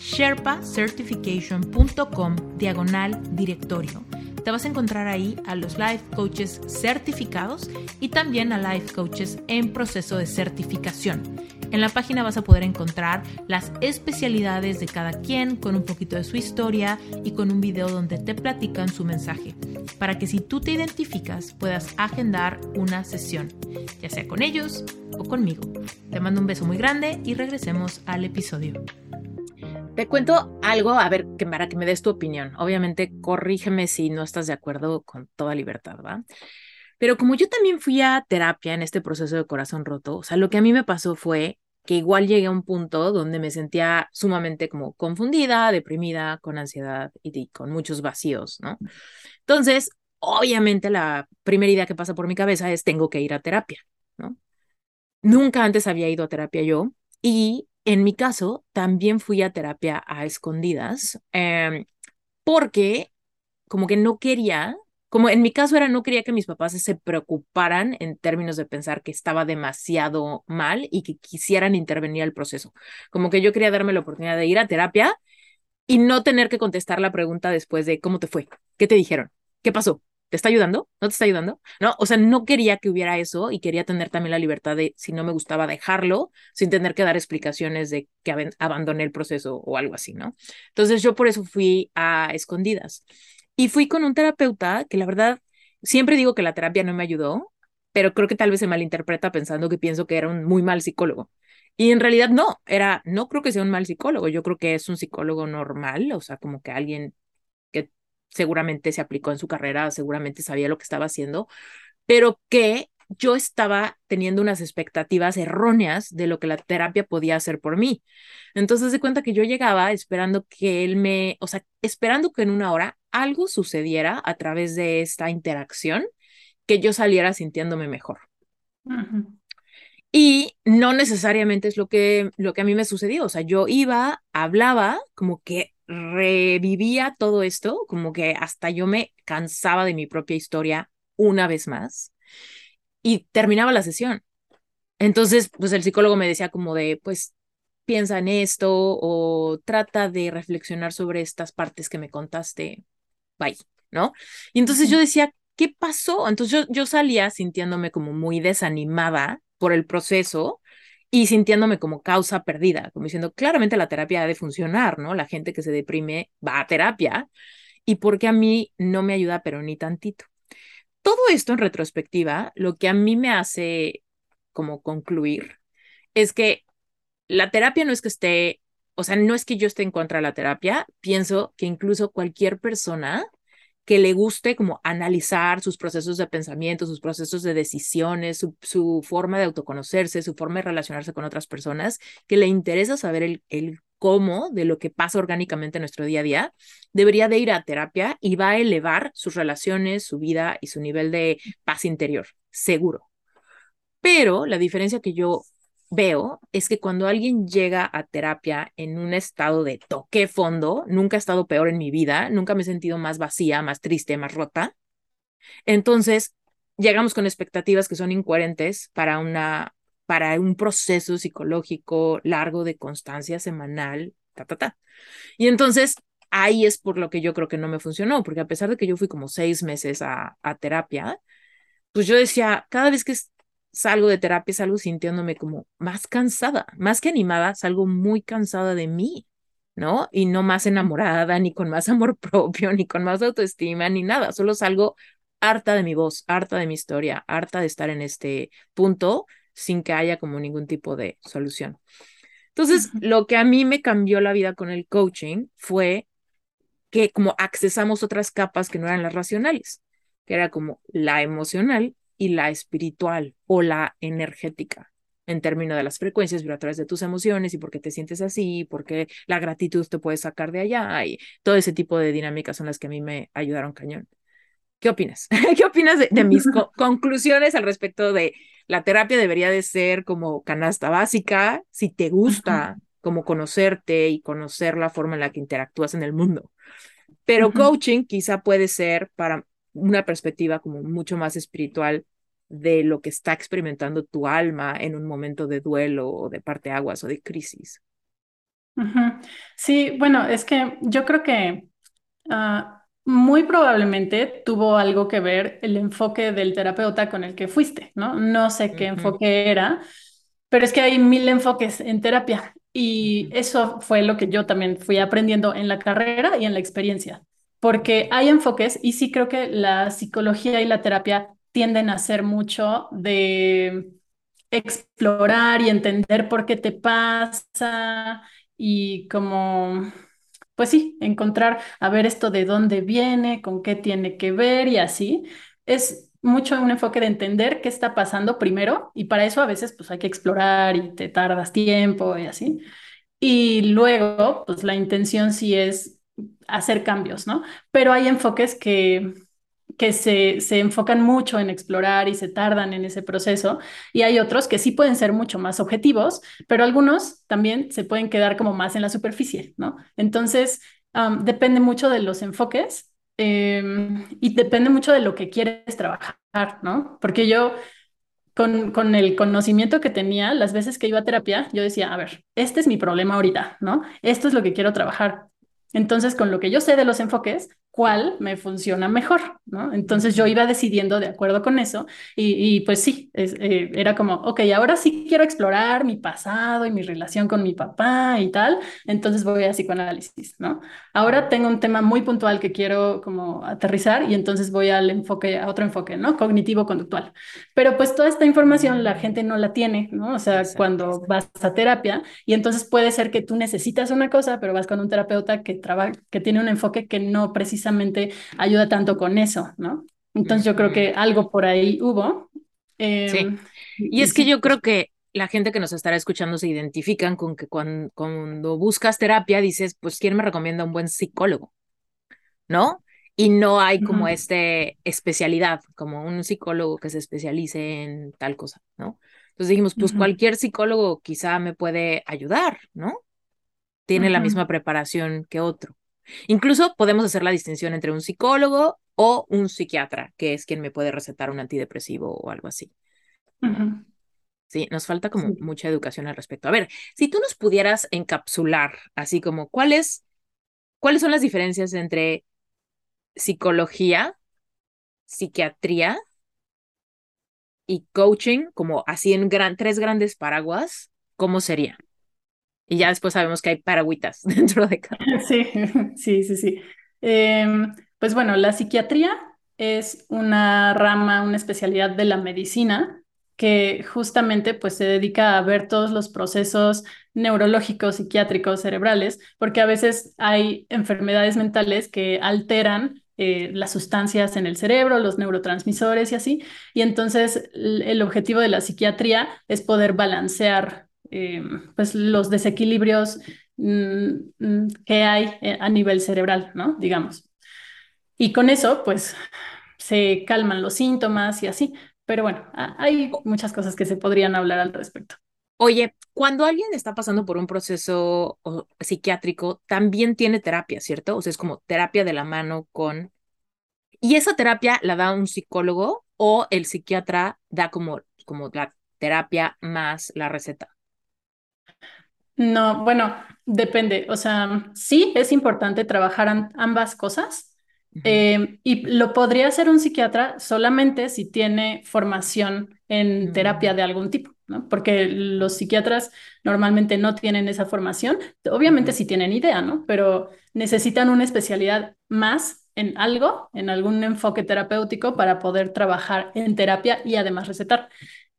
sherpacertification.com diagonal directorio te vas a encontrar ahí a los life coaches certificados y también a life coaches en proceso de certificación. En la página vas a poder encontrar las especialidades de cada quien con un poquito de su historia y con un video donde te platican su mensaje, para que si tú te identificas puedas agendar una sesión, ya sea con ellos o conmigo. Te mando un beso muy grande y regresemos al episodio. Te cuento algo, a ver, para que me des tu opinión. Obviamente, corrígeme si no estás de acuerdo con toda libertad, ¿va? Pero como yo también fui a terapia en este proceso de corazón roto, o sea, lo que a mí me pasó fue que igual llegué a un punto donde me sentía sumamente como confundida, deprimida, con ansiedad y con muchos vacíos, ¿no? Entonces, obviamente la primera idea que pasa por mi cabeza es tengo que ir a terapia, ¿no? Nunca antes había ido a terapia yo y en mi caso, también fui a terapia a escondidas, em, porque como que no quería, como en mi caso era, no quería que mis papás se preocuparan en términos de pensar que estaba demasiado mal y que quisieran intervenir al proceso. Como que yo quería darme la oportunidad de ir a terapia y no tener que contestar la pregunta después de cómo te fue, qué te dijeron, qué pasó, ¿Te está ayudando? ¿No te está ayudando? No, o sea, no quería que hubiera eso y quería tener también la libertad de, si no me gustaba, dejarlo sin tener que dar explicaciones de que abandoné el proceso o algo así, ¿no? Entonces yo por eso fui a escondidas y fui con un terapeuta que la verdad, siempre digo que la terapia no me ayudó, pero creo que tal vez se malinterpreta pensando que pienso que era un muy mal psicólogo. Y en realidad no, era, no creo que sea un mal psicólogo, yo creo que es un psicólogo normal, o sea, como que alguien seguramente se aplicó en su carrera, seguramente sabía lo que estaba haciendo, pero que yo estaba teniendo unas expectativas erróneas de lo que la terapia podía hacer por mí. Entonces de cuenta que yo llegaba esperando que él me, o sea, esperando que en una hora algo sucediera a través de esta interacción, que yo saliera sintiéndome mejor. Y no necesariamente es lo que, lo que a mí me sucedió. O sea, yo iba, hablaba, como que revivía todo esto, como que hasta yo me cansaba de mi propia historia una vez más y terminaba la sesión. Entonces, pues el psicólogo me decía como de, pues piensa en esto o trata de reflexionar sobre estas partes que me contaste, bye, ¿no? Y entonces yo decía, ¿qué pasó? Entonces yo, yo salía sintiéndome como muy desanimada por el proceso y sintiéndome como causa perdida, como diciendo, claramente la terapia ha de funcionar, ¿no? La gente que se deprime va a terapia y porque a mí no me ayuda, pero ni tantito. Todo esto en retrospectiva, lo que a mí me hace como concluir es que la terapia no es que esté, o sea, no es que yo esté en contra de la terapia, pienso que incluso cualquier persona que le guste como analizar sus procesos de pensamiento, sus procesos de decisiones, su, forma de autoconocerse, su forma de relacionarse con otras personas, que le interesa saber el, cómo de lo que pasa orgánicamente en nuestro día a día, debería de ir a terapia y va a elevar sus relaciones, su vida y su nivel de paz interior, seguro. Pero la diferencia que yo veo es que cuando alguien llega a terapia en un estado de toque fondo, nunca he estado peor en mi vida, nunca me he sentido más vacía, más triste, más rota. Entonces, llegamos con expectativas que son incoherentes para una para un proceso psicológico largo de constancia semanal, ta ta ta. Y entonces ahí es por lo que yo creo que no me funcionó, porque a pesar de que yo fui como seis meses a, a terapia, pues yo decía, cada vez que salgo de terapia, salgo sintiéndome como más cansada, más que animada, salgo muy cansada de mí, ¿no? Y no más enamorada, ni con más amor *laughs* propio, ni con más autoestima, ni nada, solo salgo harta de mi voz, harta de mi historia, harta de estar en este punto sin que haya como ningún tipo de solución. Entonces, lo que a mí me cambió la vida con el coaching fue que como accesamos otras capas que no eran las racionales, que era como la emocional y la espiritual o la energética en términos de las frecuencias vibratorias de tus emociones y por qué te sientes así, por qué la gratitud te puede sacar de allá y todo ese tipo de dinámicas son las que a mí me ayudaron cañón. ¿Qué opinas? *laughs* ¿Qué opinas de, mis *laughs* conclusiones al respecto de la terapia debería de ser como canasta básica, si te gusta, como conocerte y conocer la forma en la que interactúas en el mundo? Pero coaching quizá puede ser para una perspectiva como mucho más espiritual de lo que está experimentando tu alma en un momento de duelo o de parte aguas o de crisis. Sí, bueno, es que yo creo que ah, muy probablemente tuvo algo que ver el enfoque del terapeuta con el que fuiste, ¿no? No sé qué enfoque era, pero es que hay mil enfoques en terapia y eso fue lo que yo también fui aprendiendo en la carrera y en la experiencia, porque hay enfoques y sí creo que la psicología y la terapia tienden a ser mucho de explorar y entender por qué te pasa y como, pues sí, encontrar a ver esto de dónde viene, con qué tiene que ver y así. Es mucho un enfoque de entender qué está pasando primero y para eso a veces pues hay que explorar y te tardas tiempo y así. Y luego, pues la intención sí es hacer cambios, ¿no? Pero hay enfoques que que se, se, enfocan mucho en explorar y se tardan en ese proceso, y hay otros que sí pueden ser mucho más objetivos, pero algunos también se pueden quedar como más en la superficie, ¿no? Entonces, depende mucho de los enfoques em, y depende mucho de lo que quieres trabajar, ¿no? Porque yo... Con, con el conocimiento que tenía, las veces que iba a terapia, yo decía, a ver, este es mi problema ahorita, ¿no? Esto es lo que quiero trabajar. Entonces, con lo que yo sé de los enfoques, cuál me funciona mejor, ¿no? Entonces yo iba decidiendo de acuerdo con eso y, pues sí, eh, era como, ok, ahora sí quiero explorar mi pasado y mi relación con mi papá y tal, entonces voy a psicoanálisis, ¿no? Ahora tengo un tema muy puntual que quiero como aterrizar y entonces voy al enfoque, a otro enfoque, ¿no? Cognitivo-conductual. Pero pues toda esta información la gente no la tiene, ¿no? O sea, cuando vas a terapia y entonces puede ser que tú necesitas una cosa, pero vas con un terapeuta que, que tiene un enfoque que no precisa precisamente ayuda tanto con eso, ¿no? Entonces yo creo que algo por ahí hubo. Em, sí. Y, es que yo creo que la gente que nos estará escuchando se identifican con que cuando, buscas terapia dices, pues, ¿quién me recomienda un buen psicólogo? ¿No? Y no hay como este especialidad, como un psicólogo que se especialice en tal cosa, ¿no? Entonces dijimos, pues cualquier psicólogo quizá me puede ayudar, ¿no? Tiene la misma preparación que otro. Incluso podemos hacer la distinción entre un psicólogo o un psiquiatra, que es quien me puede recetar un antidepresivo o algo así. Sí, nos falta como mucha educación al respecto. A ver, si tú nos pudieras encapsular, así como, ¿cuáles, cuáles son las diferencias entre psicología, psiquiatría y coaching, como así en gran, tres grandes paraguas, ¿cómo sería? Y ya después sabemos que hay paragüitas *laughs* dentro de cada. *laughs* Sí, *laughs* sí, sí, sí. Em, pues bueno, la psiquiatría es una rama, una especialidad de la medicina que justamente pues se dedica a ver todos los procesos neurológicos, psiquiátricos, cerebrales, porque a veces hay enfermedades mentales que alteran eh, las sustancias en el cerebro, los neurotransmisores y así. Y entonces el objetivo de la psiquiatría es poder balancear eh, pues los desequilibrios mm, mm, que hay eh, a nivel cerebral, ¿no? Digamos. Y con eso, pues, se calman los síntomas y así. Pero bueno, hay muchas cosas que se podrían hablar al respecto. Oye, cuando alguien está pasando por un proceso psiquiátrico, también tiene terapia, ¿cierto? O sea, es como terapia de la mano con... ¿Y esa terapia la da un psicólogo o el psiquiatra da como, como la terapia más la receta? No, bueno, depende. O sea, sí es importante trabajar ambas cosas. Eh, y lo podría hacer un psiquiatra solamente si tiene formación en terapia mm. de algún tipo, ¿no? Porque los psiquiatras normalmente no tienen esa formación. Obviamente sí tienen idea, ¿no? Pero necesitan una especialidad más en algo, en algún enfoque terapéutico para poder trabajar en terapia y además recetar.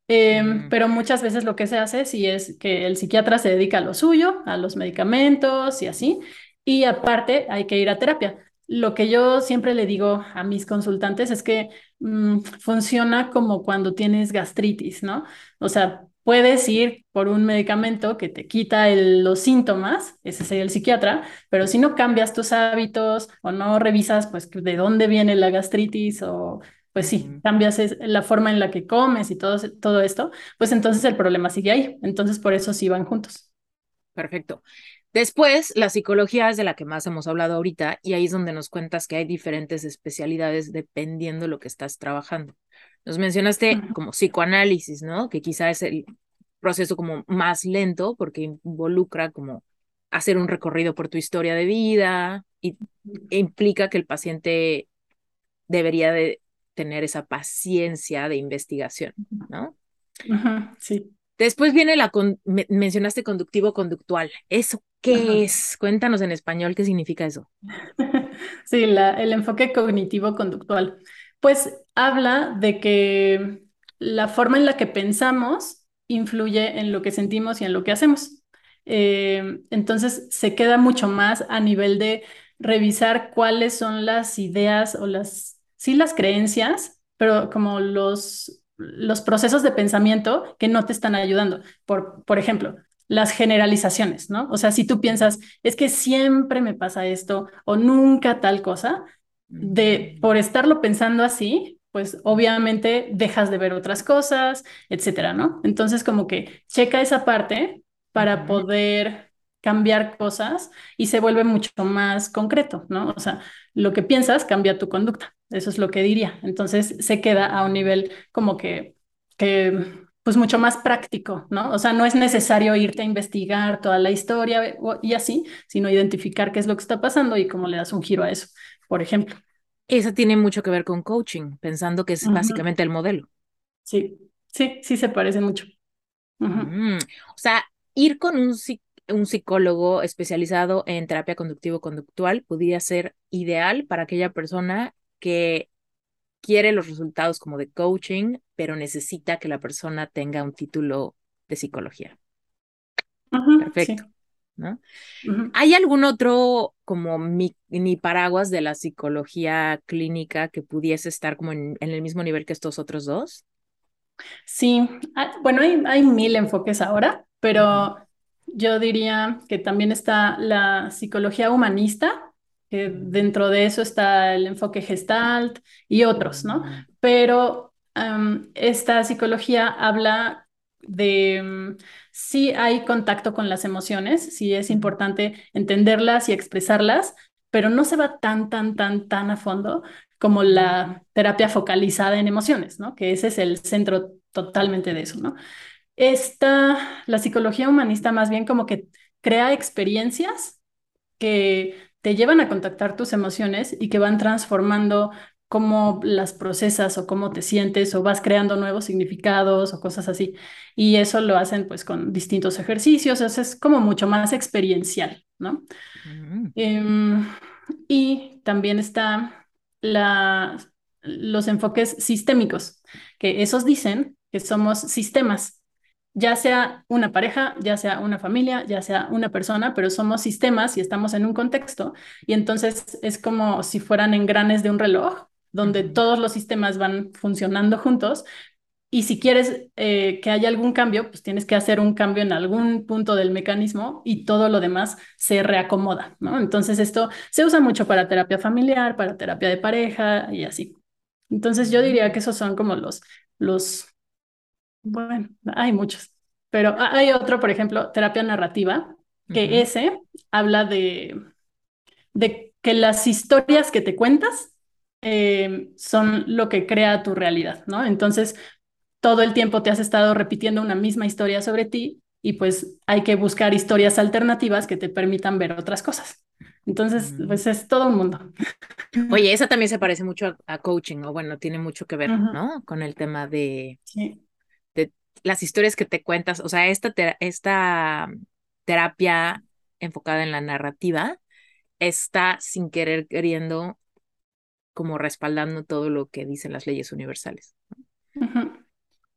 Em, pero muchas veces lo que se hace sí es que el psiquiatra se dedica a lo suyo, a los medicamentos y así, y aparte hay que ir a terapia. Lo que yo siempre le digo a mis consultantes es que mm, funciona como cuando tienes gastritis, ¿no? O sea, puedes ir por un medicamento que te quita los síntomas, ese sería el psiquiatra, pero si no cambias tus hábitos o no revisas, pues, de dónde viene la gastritis o pues sí, cambias la forma en la que comes y todo, todo esto, pues entonces el problema sigue ahí. Entonces por eso sí van juntos. Perfecto. Después, la psicología es de la que más hemos hablado ahorita y ahí es donde nos cuentas que hay diferentes especialidades dependiendo de lo que estás trabajando. Nos mencionaste como psicoanálisis, ¿no? Que quizá es el proceso como más lento porque involucra como hacer un recorrido por tu historia de vida y implica que el paciente debería de tener esa paciencia de investigación, ¿no? sí. Después viene la, mencionaste conductivo conductual. ¿Eso qué es? Cuéntanos en español qué significa eso. *laughs* sí, la, el enfoque cognitivo conductual. Pues habla de que la forma en la que pensamos influye en lo que sentimos y en lo que hacemos. Eh, entonces se queda mucho más a nivel de revisar cuáles son las ideas o las sí las creencias, pero como los, los procesos de pensamiento que no te están ayudando. Por, por ejemplo, las generalizaciones, ¿no? O sea, si tú piensas, es que siempre me pasa esto o nunca tal cosa, de por estarlo pensando así, pues obviamente dejas de ver otras cosas, etcétera, ¿no? Entonces, como que checa esa parte para poder cambiar cosas y se vuelve mucho más concreto, ¿no? O sea, lo que piensas cambia tu conducta. Eso es lo que diría. Entonces se queda a un nivel como que, que pues mucho más práctico, ¿no? O sea, no es necesario irte a investigar toda la historia y así, sino identificar qué es lo que está pasando y cómo le das un giro a eso, por ejemplo. Eso tiene mucho que ver con coaching, pensando que es básicamente el modelo. Sí, sí, sí se parece mucho. Mm, o sea, ir con un, un psicólogo especializado en terapia conductivo-conductual podría ser ideal para aquella persona que quiere los resultados como de coaching, pero necesita que la persona tenga un título de psicología. Perfecto. ¿no? ¿Hay algún otro como mini paraguas de la psicología clínica que pudiese estar como en, el mismo nivel que estos otros dos? Sí, ah, bueno, hay, hay mil enfoques ahora, pero yo diría que también está la psicología humanista, que dentro de eso está el enfoque gestalt y otros, ¿no? Pero esta psicología habla de mm, si hay contacto con las emociones, si es importante entenderlas y expresarlas, pero no se va tan, tan, tan, tan a fondo como la terapia focalizada en emociones, ¿no? Que ese es el centro totalmente de eso, ¿no? Esta, la psicología humanista más bien como que crea experiencias que te llevan a contactar tus emociones y que van transformando cómo las procesas o cómo te sientes o vas creando nuevos significados o cosas así. Y eso lo hacen pues con distintos ejercicios, es como mucho más experiencial, ¿no? Mm. Em, y también está la, los enfoques sistémicos, que esos dicen que somos sistemas ya sea una pareja, ya sea una familia, ya sea una persona, pero somos sistemas y estamos en un contexto y entonces es como si fueran engranes de un reloj donde todos los sistemas van funcionando juntos y si quieres eh, que haya algún cambio, pues tienes que hacer un cambio en algún punto del mecanismo y todo lo demás se reacomoda, ¿no? Entonces esto se usa mucho para terapia familiar, para terapia de pareja y así. Entonces yo diría que esos son como los, los bueno, hay muchos, pero hay otro, por ejemplo, terapia narrativa, que ese habla de, de que las historias que te cuentas eh, son lo que crea tu realidad, ¿no? Entonces, todo el tiempo te has estado repitiendo una misma historia sobre ti y pues hay que buscar historias alternativas que te permitan ver otras cosas. Entonces, mm. pues es todo un mundo. Oye, esa también se parece mucho a, coaching, o bueno, tiene mucho que ver, ¿no? Con el tema de, sí las historias que te cuentas, o sea, esta, esta terapia enfocada en la narrativa está sin querer queriendo como respaldando todo lo que dicen las leyes universales.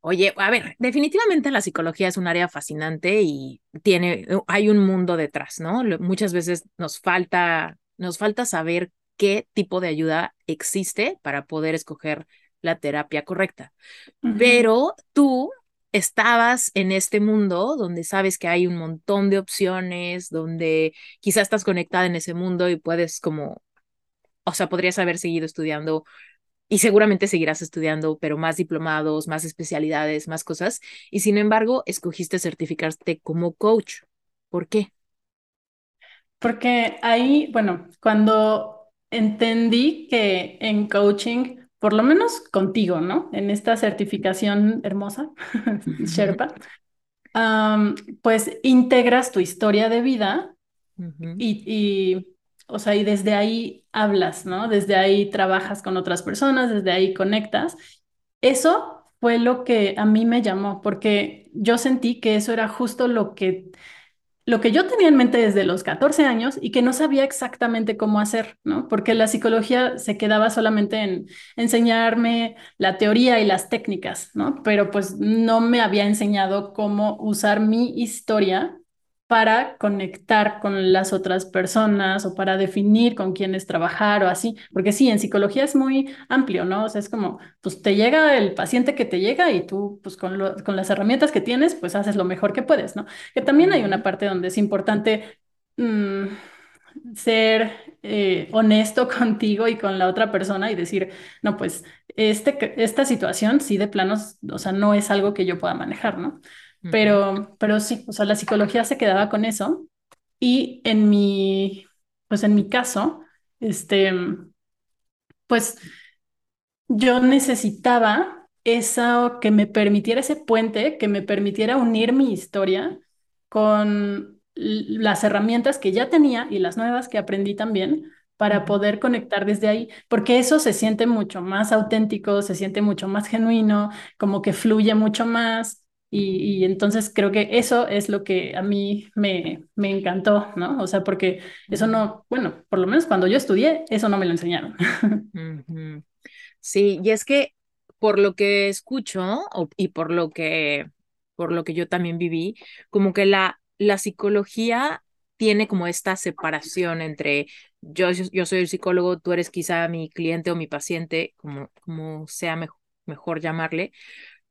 Oye, a ver, definitivamente la psicología es un área fascinante y tiene, hay un mundo detrás, ¿no? Muchas veces nos falta, nos falta saber qué tipo de ayuda existe para poder escoger la terapia correcta. Pero tú estabas en este mundo donde sabes que hay un montón de opciones, donde quizás estás conectada en ese mundo y puedes como, o sea, podrías haber seguido estudiando y seguramente seguirás estudiando, pero más diplomados, más especialidades, más cosas. Y sin embargo, escogiste certificarte como coach. ¿Por qué? Porque ahí, bueno, cuando entendí que en coaching, por lo menos contigo, ¿no? En esta certificación hermosa, *laughs* Sherpa, pues integras tu historia de vida y, y o sea, y desde ahí hablas, ¿no? Desde ahí trabajas con otras personas, desde ahí conectas. Eso fue lo que a mí me llamó, porque yo sentí que eso era justo lo que, lo que yo tenía en mente desde los 14 años y que no sabía exactamente cómo hacer, ¿no? Porque la psicología se quedaba solamente en enseñarme la teoría y las técnicas, ¿no? Pero pues no me había enseñado cómo usar mi historia para conectar con las otras personas o para definir con quiénes trabajar o así, porque sí, en psicología es muy amplio, ¿no? O sea, es como, pues te llega el paciente que te llega y tú, pues con, con las herramientas que tienes, pues haces lo mejor que puedes, ¿no? Que también hay una parte donde es importante mm, ser eh, honesto *laughs* contigo y con la otra persona y decir, no, pues este, esta situación sí de planos, o sea, no es algo que yo pueda manejar, ¿no? Pero, pero sí, o sea, la psicología se quedaba con eso. Y en mi, pues en mi caso, este, pues yo necesitaba eso que me permitiera ese puente, que me permitiera unir mi historia con las herramientas que ya tenía y las nuevas que aprendí también para poder conectar desde ahí, porque eso se siente mucho más auténtico, se siente mucho más genuino, como que fluye mucho más y, entonces creo que eso es lo que a mí me, me encantó, ¿no? O sea, porque eso no, bueno, por lo menos cuando yo estudié, eso no me lo enseñaron. *laughs* Sí, y es que por lo que escucho y por lo que, por lo que yo también viví, como que la, la psicología tiene como esta separación entre yo, yo soy el psicólogo, tú eres quizá mi cliente o mi paciente, como, como sea mejor llamarle,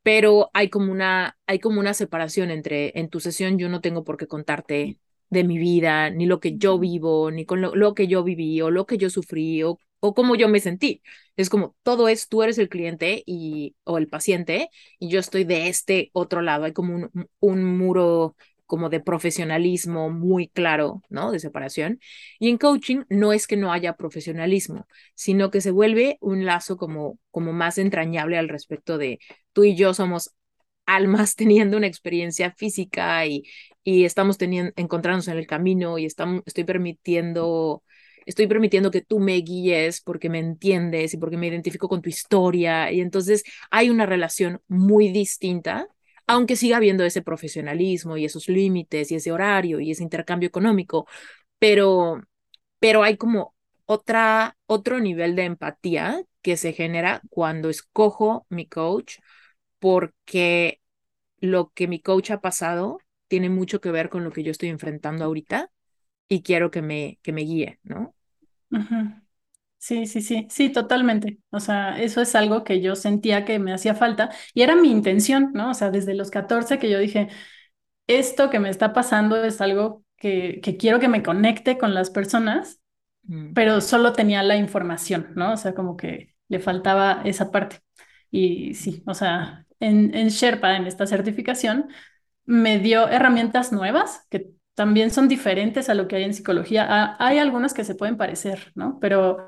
pero hay como una, hay como una separación entre en tu sesión yo no tengo por qué contarte de mi vida, ni lo que yo vivo, ni con lo, que yo viví o lo que yo sufrí o, o cómo yo me sentí. Es como todo es, tú eres el cliente y, o el paciente y yo estoy de este otro lado. Hay como un, un muro como de profesionalismo muy claro, ¿no? De separación. Y en coaching no es que no haya profesionalismo, sino que se vuelve un lazo como, como más entrañable al respecto de tú y yo somos almas *laughs* teniendo una experiencia física y, y estamos teniendo, encontrándonos en el camino y estoy permitiendo estoy permitiendo que tú me guíes porque me entiendes y porque me identifico con tu historia. Y entonces hay una relación muy distinta aunque siga habiendo ese profesionalismo y esos límites y ese horario y ese intercambio económico, pero, pero hay como otra, otro nivel de empatía que se genera cuando escojo mi coach, porque lo que mi coach ha pasado tiene mucho que ver con lo que yo estoy enfrentando ahorita y quiero que me, que me guíe, ¿no? Sí, sí, sí, sí, totalmente. O sea, eso es algo que yo sentía que me hacía falta y era mi intención, ¿no? O sea, desde los 14 que yo dije, esto que me está pasando es algo que, que quiero que me conecte con las personas, mm. pero solo tenía la información, ¿no? O sea, como que le faltaba esa parte. Y sí, o sea, en, en Sherpa, en esta certificación, me dio herramientas nuevas que también son diferentes a lo que hay en psicología. Ah, hay algunas que se pueden parecer, ¿no? Pero,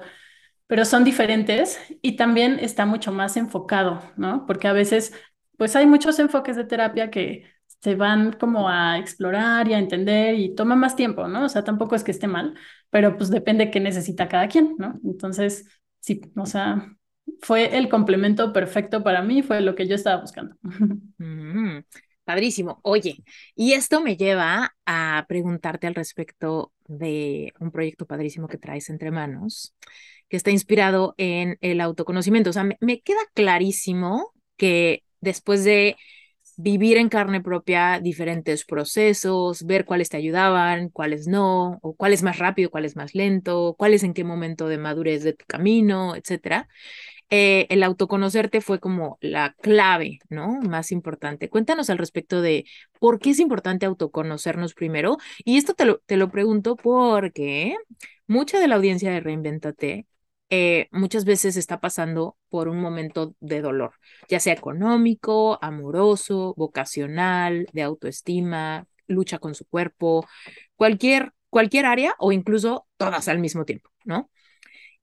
pero son diferentes y también está mucho más enfocado, ¿no? Porque a veces, pues hay muchos enfoques de terapia que se van como a explorar y a entender y toma más tiempo, ¿no? O sea, tampoco es que esté mal, pero pues depende qué necesita cada quien, ¿no? Entonces, sí, o sea, fue el complemento perfecto para mí, fue lo que yo estaba buscando. *laughs* Mm. Padrísimo. Oye, y esto me lleva a preguntarte al respecto de un proyecto padrísimo que traes entre manos, que está inspirado en el autoconocimiento. O sea, me, queda clarísimo que después de vivir en carne propia diferentes procesos, ver cuáles te ayudaban, cuáles no, o cuál es más rápido, cuál es más lento, cuál es en qué momento de madurez de tu camino, etcétera. Eh, el autoconocerte fue como la clave, ¿no? Más importante. Cuéntanos al respecto de por qué es importante autoconocernos primero. Y esto te lo, te lo pregunto porque mucha de la audiencia de Reinventate eh, muchas veces está pasando por un momento de dolor, ya sea económico, amoroso, vocacional, de autoestima, lucha con su cuerpo, cualquier, cualquier área o incluso todas al mismo tiempo, ¿no?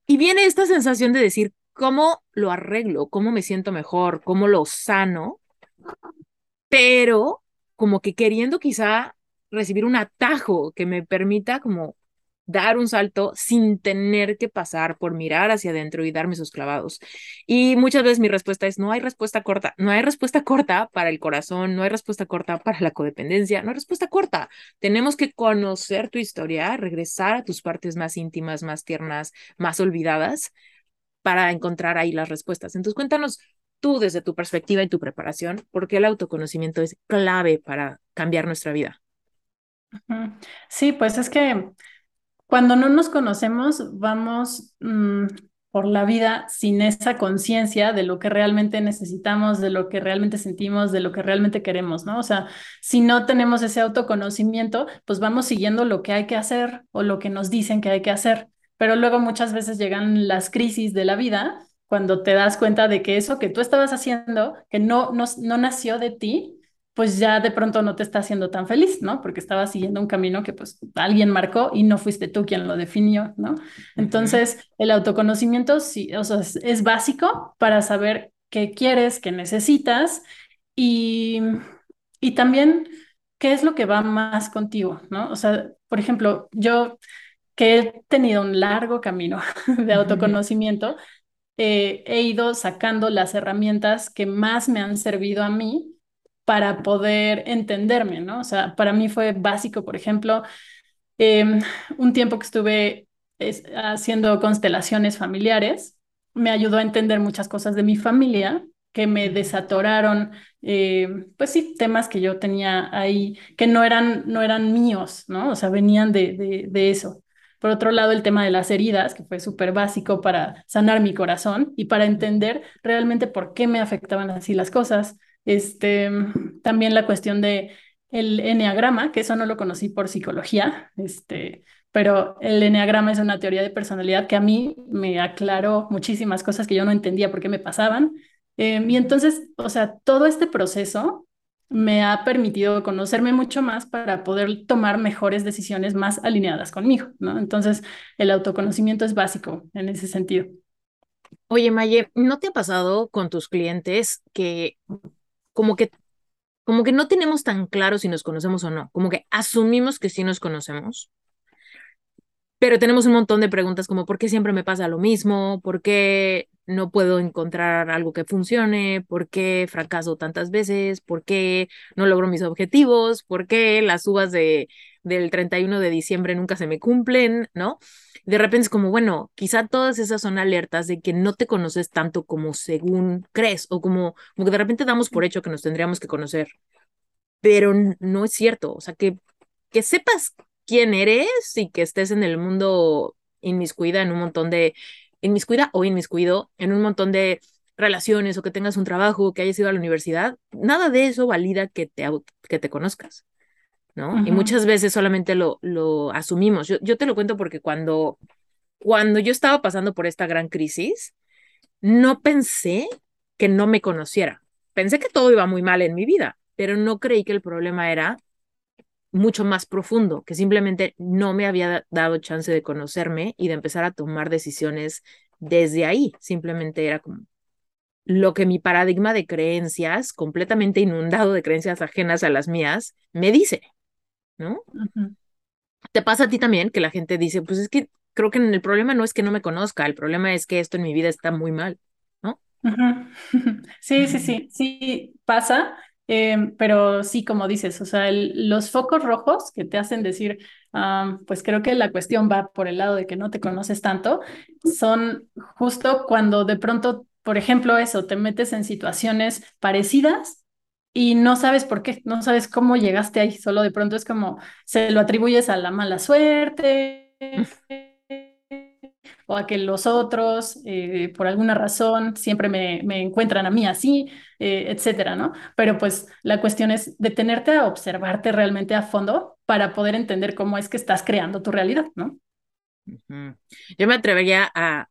Y viene esta sensación de decir, ¿cómo lo arreglo? ¿Cómo me siento mejor? ¿Cómo lo sano? Pero como que queriendo quizá recibir un atajo que me permita como dar un salto sin tener que pasar por mirar hacia adentro y darme esos clavados. Y muchas veces mi respuesta es, no hay respuesta corta, no hay respuesta corta para el corazón, no hay respuesta corta para la codependencia, no hay respuesta corta. Tenemos que conocer tu historia, regresar a tus partes más íntimas, más tiernas, más olvidadas para encontrar ahí las respuestas. Entonces cuéntanos tú desde tu perspectiva y tu preparación, por qué el autoconocimiento es clave para cambiar nuestra vida. Sí, pues es que cuando no nos conocemos, vamos mm, por la vida sin esa conciencia de lo que realmente necesitamos, de lo que realmente sentimos, de lo que realmente queremos, ¿no? O sea, si no tenemos ese autoconocimiento, pues vamos siguiendo lo que hay que hacer o lo que nos dicen que hay que hacer. Pero luego muchas veces llegan las crisis de la vida cuando te das cuenta de que eso que tú estabas haciendo, que no, no, no nació de ti, pues ya de pronto no te está haciendo tan feliz, ¿no? Porque estabas siguiendo un camino que pues alguien marcó y no fuiste tú quien lo definió, ¿no? Entonces, el autoconocimiento sí, o sea, es, básico para saber qué quieres, qué necesitas y, y también qué es lo que va más contigo, ¿no? O sea, por ejemplo, yo que he tenido un largo camino *laughs* de autoconocimiento, eh, he ido sacando las herramientas que más me han servido a mí para poder entenderme, ¿no? O sea, para mí fue básico, por ejemplo, em, un tiempo que estuve haciendo constelaciones familiares, me ayudó a entender muchas cosas de mi familia que me desatoraron, em, pues sí, temas que yo tenía ahí que no eran, no eran míos, ¿no? O sea, venían de, de, de eso. Por otro lado, el tema de las heridas, que fue súper básico para sanar mi corazón y para entender realmente por qué me afectaban así las cosas. Este, también la cuestión de el enneagrama, que eso no lo conocí por psicología, este, pero el enneagrama es una teoría de personalidad que a mí me aclaró muchísimas cosas que yo no entendía por qué me pasaban. Em, y entonces, o sea, todo este proceso me ha permitido conocerme mucho más para poder tomar mejores decisiones más alineadas conmigo, ¿no? Entonces, el autoconocimiento es básico en ese sentido. Oye, Maye, ¿no te ha pasado con tus clientes que como que, como que no tenemos tan claro si nos conocemos o no, como que asumimos que sí nos conocemos, pero tenemos un montón de preguntas como ¿por qué siempre me pasa lo mismo? ¿Por qué no puedo encontrar algo que funcione? ¿Por qué fracaso tantas veces? ¿Por qué no logro mis objetivos? ¿Por qué las uvas de, del 31 de diciembre nunca se me cumplen? ¿No? de repente es como, bueno, quizá todas esas son alertas de que no te conoces tanto como según crees o como, como de repente damos por hecho que nos tendríamos que conocer, pero no es cierto, o sea, que, que sepas quién eres y que estés en el mundo inmiscuida en un montón de, inmiscuida o inmiscuido en un montón de relaciones o que tengas un trabajo, que hayas ido a la universidad, nada de eso valida que te, que te conozcas. ¿No? Y muchas veces solamente lo, lo asumimos. Yo, yo te lo cuento porque cuando, cuando yo estaba pasando por esta gran crisis, no pensé que no me conociera. Pensé que todo iba muy mal en mi vida, pero no creí que el problema era mucho más profundo, que simplemente no me había dado chance de conocerme y de empezar a tomar decisiones desde ahí. Simplemente era como lo que mi paradigma de creencias, completamente inundado de creencias ajenas a las mías, me dice. ¿No? ¿Te pasa a ti también que la gente dice, pues es que creo que el problema no es que no me conozca, el problema es que esto en mi vida está muy mal, ¿no? *laughs* Sí, sí, sí, sí pasa, em, pero sí, como dices, o sea, los focos rojos que te hacen decir, pues creo que la cuestión va por el lado de que no te conoces tanto, son justo cuando de pronto por ejemplo, eso, te metes en situaciones parecidas y no sabes por qué, no sabes cómo llegaste ahí, solo de pronto es como se lo atribuyes a la mala suerte o a que los otros, eh, por alguna razón, siempre me, me encuentran a mí así, eh, etcétera, ¿no? Pero pues la cuestión es detenerte a observarte realmente a fondo para poder entender cómo es que estás creando tu realidad, ¿no? Yo me atrevería a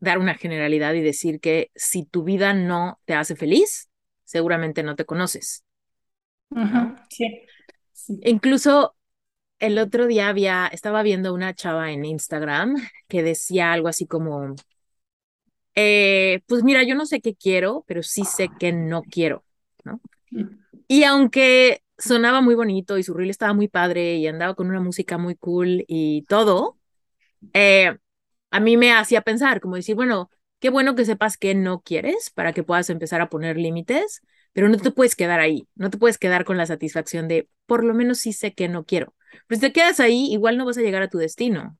dar una generalidad y decir que si tu vida no te hace feliz, seguramente no te conoces. sí. Incluso el otro día había, estaba viendo una chava en Instagram que decía algo así como, eh, pues mira, yo no sé qué quiero, pero sí sé que no quiero, ¿no? Y aunque sonaba muy bonito y su reel estaba muy padre y andaba con una música muy cool y todo, eh, a mí me hacía pensar, como decir, bueno, qué bueno que sepas que no quieres para que puedas empezar a poner límites, pero no te puedes quedar ahí, no te puedes quedar con la satisfacción de, por lo menos sí sé que no quiero. Pero si te quedas ahí, igual no vas a llegar a tu destino.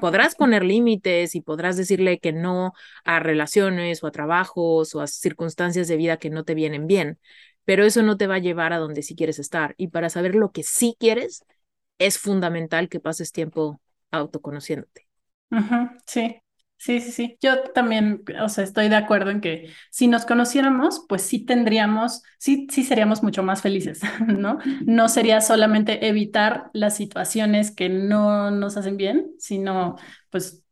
Podrás poner límites y podrás decirle que no a relaciones o a trabajos o a circunstancias de vida que no te vienen bien, pero eso no te va a llevar a donde sí quieres estar. Y para saber lo que sí quieres, es fundamental que pases tiempo autoconociéndote. sí, sí, sí, sí. Yo también, o sea, estoy de acuerdo en que si nos conociéramos, pues sí tendríamos, sí, sí seríamos mucho más felices, *laughs* ¿no? No sería solamente evitar las situaciones que no nos hacen bien, sino pues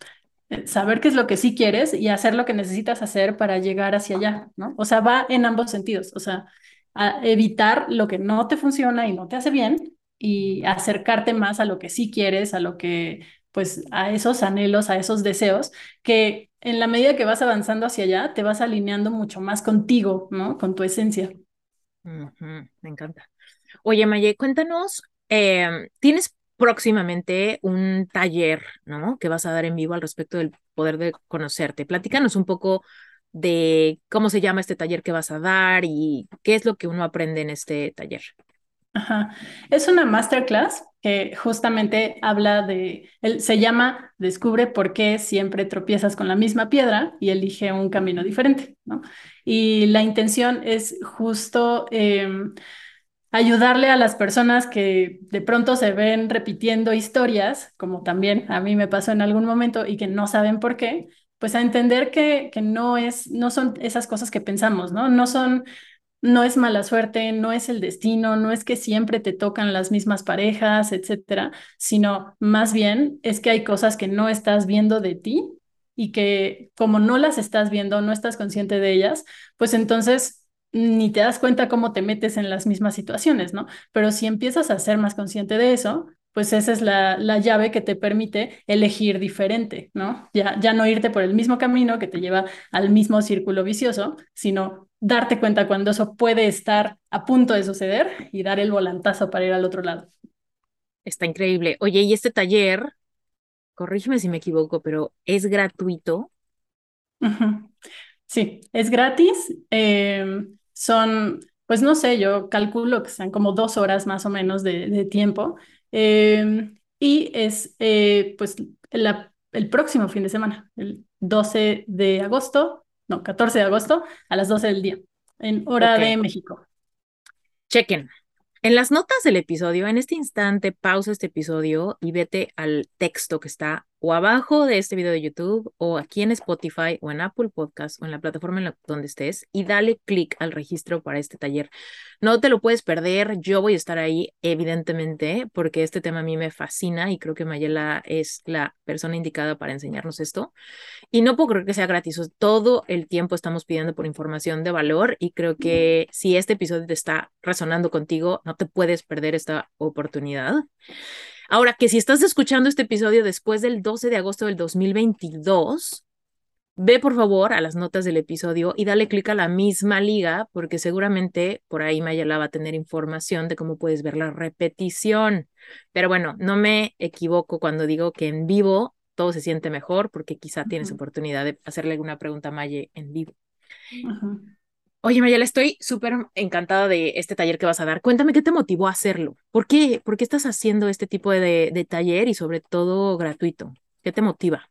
eh, saber qué es lo que sí quieres y hacer lo que necesitas hacer para llegar hacia allá, ¿no? O sea, va en ambos sentidos, o sea, evitar lo que no te funciona y no te hace bien y acercarte más a lo que sí quieres, a lo que pues a esos anhelos, a esos deseos, que en la medida que vas avanzando hacia allá, te vas alineando mucho más contigo, ¿no? Con tu esencia. me encanta. Oye, Maye, cuéntanos, em, tienes próximamente un taller, ¿no? Que vas a dar en vivo al respecto del poder de conocerte. Platícanos un poco de cómo se llama este taller que vas a dar y qué es lo que uno aprende en este taller. Es una masterclass que justamente habla de, se llama Descubre por qué siempre tropiezas con la misma piedra y elige un camino diferente, ¿no? Y la intención es justo em, ayudarle a las personas que de pronto se ven repitiendo historias, como también a mí me pasó en algún momento y que no saben por qué, pues a entender que, que no es, no son esas cosas que pensamos, ¿no? No son no es mala suerte, no es el destino, no es que siempre te tocan las mismas parejas, etcétera, sino más bien es que hay cosas que no estás viendo de ti y que como no las estás viendo, no estás consciente de ellas, pues entonces ni te das cuenta cómo te metes en las mismas situaciones, ¿no? Pero si empiezas a ser más consciente de eso, pues esa es la, la, llave que te permite elegir diferente, ¿no? Ya, ya no irte por el mismo camino que te lleva al mismo círculo vicioso, sino darte cuenta cuando eso puede estar a punto de suceder y dar el volantazo para ir al otro lado. Está increíble. Oye, y este taller, corrígeme si me equivoco, pero ¿es gratuito? Sí, es gratis. Em, son, pues no sé, yo calculo que sean como dos horas más o menos de, de tiempo. Em, y es eh, pues el próximo fin de semana, el 12 de agosto, no, 14 de agosto a las 12 del día, en hora de México. Chequen. En las notas del episodio, en este instante, pausa este episodio y vete al texto que está o abajo de este video de YouTube o aquí en Spotify o en Apple Podcast o en la plataforma en donde estés y dale clic al registro para este taller. No te lo puedes perder, yo voy a estar ahí evidentemente porque este tema a mí me fascina y creo que Mayela es la persona indicada para enseñarnos esto. Y no puedo creer que sea gratis, todo el tiempo estamos pidiendo por información de valor y creo que si este episodio te está resonando contigo, no te puedes perder esta oportunidad. Ahora, que si estás escuchando este episodio después del 12 de agosto del 2022, ve por favor a las notas del episodio y dale clic a la misma liga, porque seguramente por ahí Mayala va a tener información de cómo puedes ver la repetición. Pero bueno, no me equivoco cuando digo que en vivo todo se siente mejor, porque quizá tienes oportunidad de hacerle alguna pregunta a Maye en vivo. Oye, Mayela, estoy súper encantada de este taller que vas a dar. Cuéntame qué te motivó a hacerlo. ¿Por qué, ¿Por qué estás haciendo este tipo de, de taller y sobre todo gratuito? ¿Qué te motiva?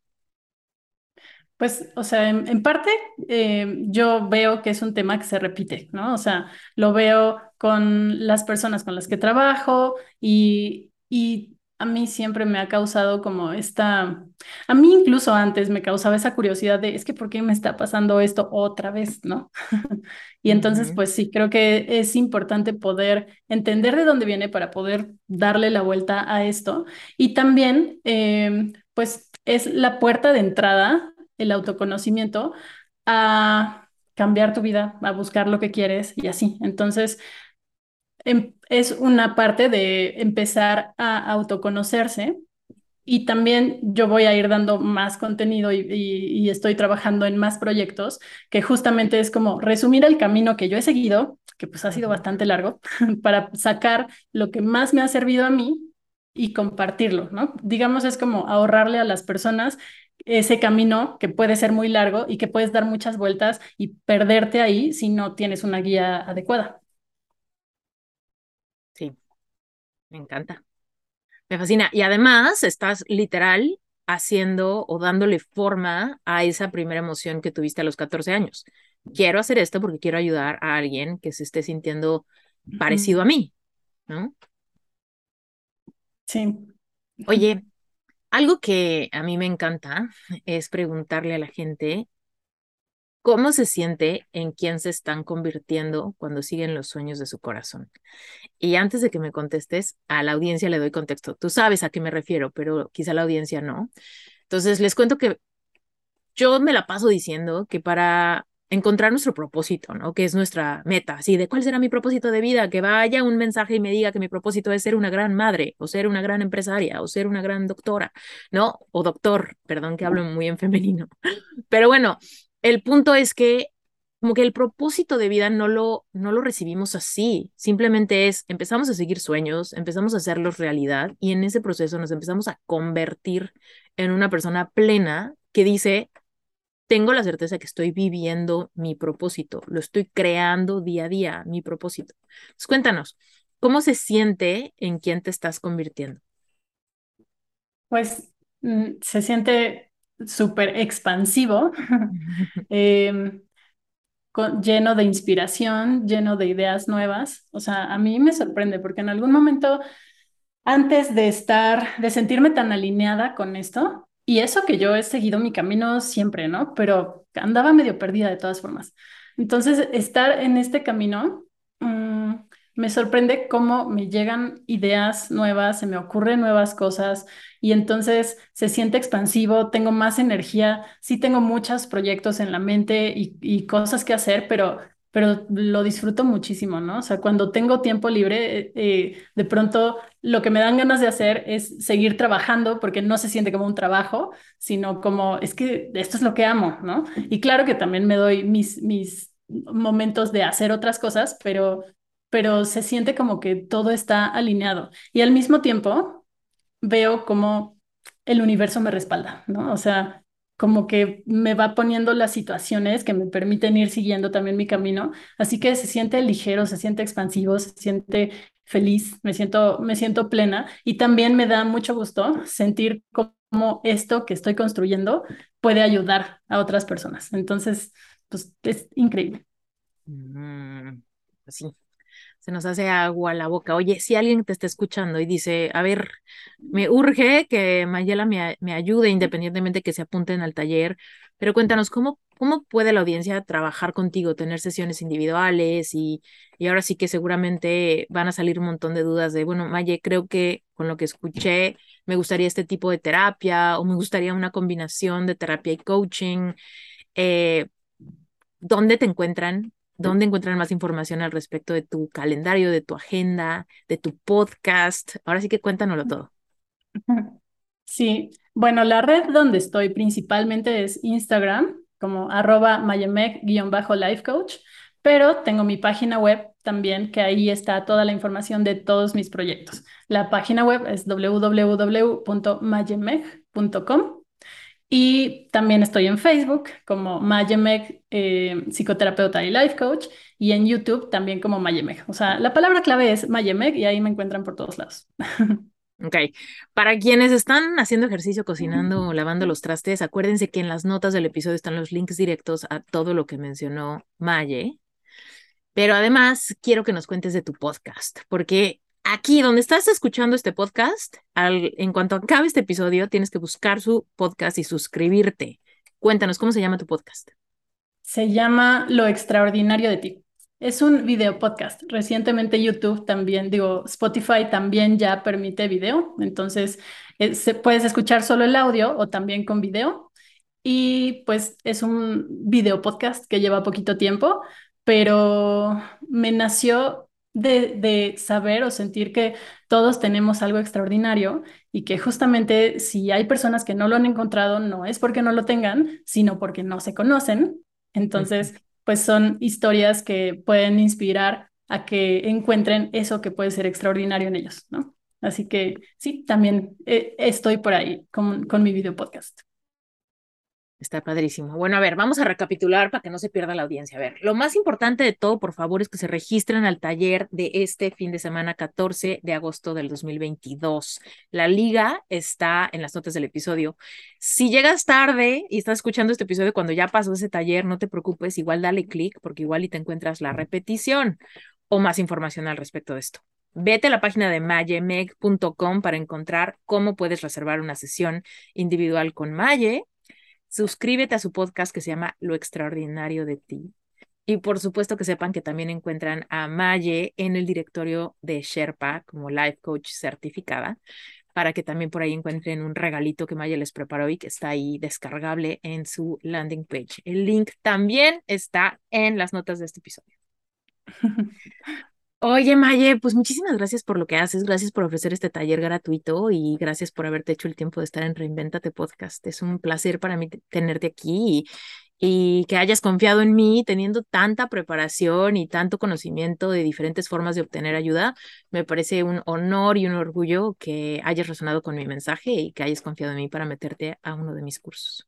Pues, o sea, en, parte eh, yo veo que es un tema que se repite, ¿no? O sea, lo veo con las personas con las que trabajo y, y a mí siempre me ha causado como esta, a mí incluso antes me causaba esa curiosidad de, es que ¿por qué me está pasando esto otra vez, ¿no? *laughs* y entonces, pues sí, creo que es importante poder entender de dónde viene para poder darle la vuelta a esto. Y también, eh, pues es la puerta de entrada el autoconocimiento a cambiar tu vida, a buscar lo que quieres y así. Entonces, em, es una parte de empezar a autoconocerse y también yo voy a ir dando más contenido y, estoy trabajando en más proyectos que justamente es como resumir el camino que yo he seguido, que pues ha sido bastante largo, *laughs* para sacar lo que más me ha servido a mí y compartirlo, ¿no? Digamos, es como ahorrarle a las personas ese camino que puede ser muy largo y que puedes dar muchas vueltas y perderte ahí si no tienes una guía adecuada. Sí, me encanta. Me fascina. Y además estás literal haciendo o dándole forma a esa primera emoción que tuviste a los 14 años. Quiero hacer esto porque quiero ayudar a alguien que se esté sintiendo parecido a mí, ¿no? Sí. Oye, algo que a mí me encanta es preguntarle a la gente cómo se siente en quién se están convirtiendo cuando siguen los sueños de su corazón. Y antes de que me contestes, a la audiencia le doy contexto. Tú sabes a qué me refiero, pero quizá la audiencia no. Entonces, les cuento que yo me la paso diciendo que para encontrar nuestro propósito, ¿no? Que es nuestra meta, así de cuál será mi propósito de vida, que vaya un mensaje y me diga que mi propósito es ser una gran madre, o ser una gran empresaria, o ser una gran doctora, ¿no? O doctor, perdón que hablo muy en femenino. *laughs* Pero bueno, el punto es que como que el propósito de vida no lo, no lo recibimos así, simplemente es, empezamos a seguir sueños, empezamos a hacerlos realidad y en ese proceso nos empezamos a convertir en una persona plena que dice, tengo la certeza que estoy viviendo mi propósito, lo estoy creando día a día, mi propósito. Cuéntanos, ¿cómo se siente en quién te estás convirtiendo? Pues mm, se siente súper expansivo, *laughs* *laughs* em, lleno de inspiración, lleno de ideas nuevas. O sea, a mí me sorprende porque en algún momento, antes de estar, de sentirme tan alineada con esto, y eso que yo he seguido mi camino siempre, ¿no? Pero andaba medio perdida de todas formas. Entonces, estar en este camino mm, me sorprende cómo me llegan ideas nuevas, se me ocurren nuevas cosas y entonces se siente expansivo, tengo más energía, sí tengo muchos proyectos en la mente y, y cosas que hacer, pero pero lo disfruto muchísimo, ¿no? O sea, cuando tengo tiempo libre, eh, eh, de pronto lo que me dan ganas de hacer es seguir trabajando porque no se siente como un trabajo, sino como, es que esto es lo que amo, ¿no? Y claro que también me doy mis, mis momentos de hacer otras cosas, pero, pero se siente como que todo está alineado. Y al mismo tiempo veo como el universo me respalda, ¿no? O sea, como que me va poniendo las situaciones que me permiten ir siguiendo también mi camino. Así que se siente ligero, se siente expansivo, se siente feliz, me siento, me siento plena y también me da mucho gusto sentir cómo esto que estoy construyendo puede ayudar a otras personas. Entonces, pues es increíble. Mm, sí, se nos hace agua la boca. Oye, si alguien te está escuchando y dice, a ver, me urge que Mayela me, me ayude independientemente que se apunten al taller, pero cuéntanos, ¿cómo, cómo puede la audiencia trabajar contigo, tener sesiones individuales? Y, y ahora sí que seguramente van a salir un montón de dudas de, bueno, Maye, creo que con lo que escuché, me gustaría este tipo de terapia o me gustaría una combinación de terapia y coaching. Eh, ¿Dónde te encuentran? ¿Dónde encuentran más información al respecto de tu calendario, de tu agenda, de tu podcast? Ahora sí que cuéntanoslo todo. *laughs* Sí, bueno, la red donde estoy principalmente es Instagram, como arroba mayemec-life coach, pero tengo mi página web también, que ahí está toda la información de todos mis proyectos. La página web es www.mayemec.com y también estoy en Facebook como Mayemeg, eh, psicoterapeuta y life coach, y en YouTube también como Mayemeg. O sea, la palabra clave es Mayemeg y ahí me encuentran por todos lados. *laughs* Ok, para quienes están haciendo ejercicio, cocinando o lavando los trastes, acuérdense que en las notas del episodio están los links directos a todo lo que mencionó Maye. Pero además quiero que nos cuentes de tu podcast, porque aquí donde estás escuchando este podcast, en cuanto acabe este episodio, tienes que buscar su podcast y suscribirte. Cuéntanos, ¿cómo se llama tu podcast? Se llama Lo Extraordinario de ti. Es un video podcast. Recientemente YouTube también, digo, Spotify también ya permite video, entonces eh, se, puedes escuchar solo el audio o también con video. Y pues es un video podcast que lleva poquito tiempo, pero me nació de, de saber o sentir que todos tenemos algo extraordinario y que justamente si hay personas que no lo han encontrado, no es porque no lo tengan, sino porque no se conocen. Entonces, pues son historias que pueden inspirar a que encuentren eso que puede ser extraordinario en ellos, ¿no? Así que sí, también eh, estoy por ahí con, con mi video podcast. Está padrísimo. Bueno, a ver, vamos a recapitular para que no se pierda la audiencia. A ver, lo más importante de todo, por favor, es que se registren al taller de este fin de semana 14 de agosto del 2022. La liga está en las notas del episodio. Si llegas tarde y estás escuchando este episodio cuando ya pasó ese taller, no te preocupes, igual dale clic porque igual y te encuentras la repetición o más información al respecto de esto. Vete a la página de mayemeg.com para encontrar cómo puedes reservar una sesión individual con Maye Suscríbete a su podcast que se llama Lo extraordinario de ti. Y por supuesto que sepan que también encuentran a Maye en el directorio de Sherpa como Life Coach certificada, para que también por ahí encuentren un regalito que Maye les preparó y que está ahí descargable en su landing page. El link también está en las notas de este episodio. *laughs* Oye, Maye, pues muchísimas gracias por lo que haces, gracias por ofrecer este taller gratuito y gracias por haberte hecho el tiempo de estar en Reinventate Podcast. Es un placer para mí tenerte aquí y, y que hayas confiado en mí teniendo tanta preparación y tanto conocimiento de diferentes formas de obtener ayuda. Me parece un honor y un orgullo que hayas resonado con mi mensaje y que hayas confiado en mí para meterte a uno de mis cursos.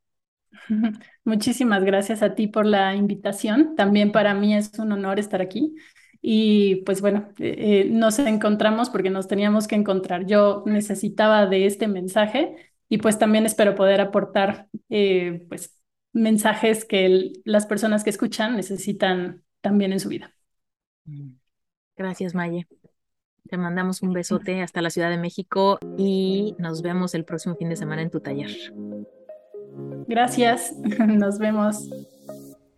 *laughs* Muchísimas gracias a ti por la invitación. También para mí es un honor estar aquí. Y pues bueno, eh, eh, nos encontramos porque nos teníamos que encontrar. Yo necesitaba de este mensaje y pues también espero poder aportar eh, pues mensajes que las personas que escuchan necesitan también en su vida. Mm. Gracias, Maye. Te mandamos un besote hasta la Ciudad de México y nos vemos el próximo fin de semana en tu taller. Gracias, *laughs* nos vemos.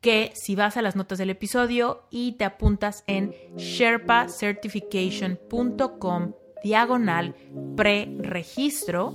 que si vas a las notas del episodio y te apuntas en sherpacertification.com diagonal pre-registro,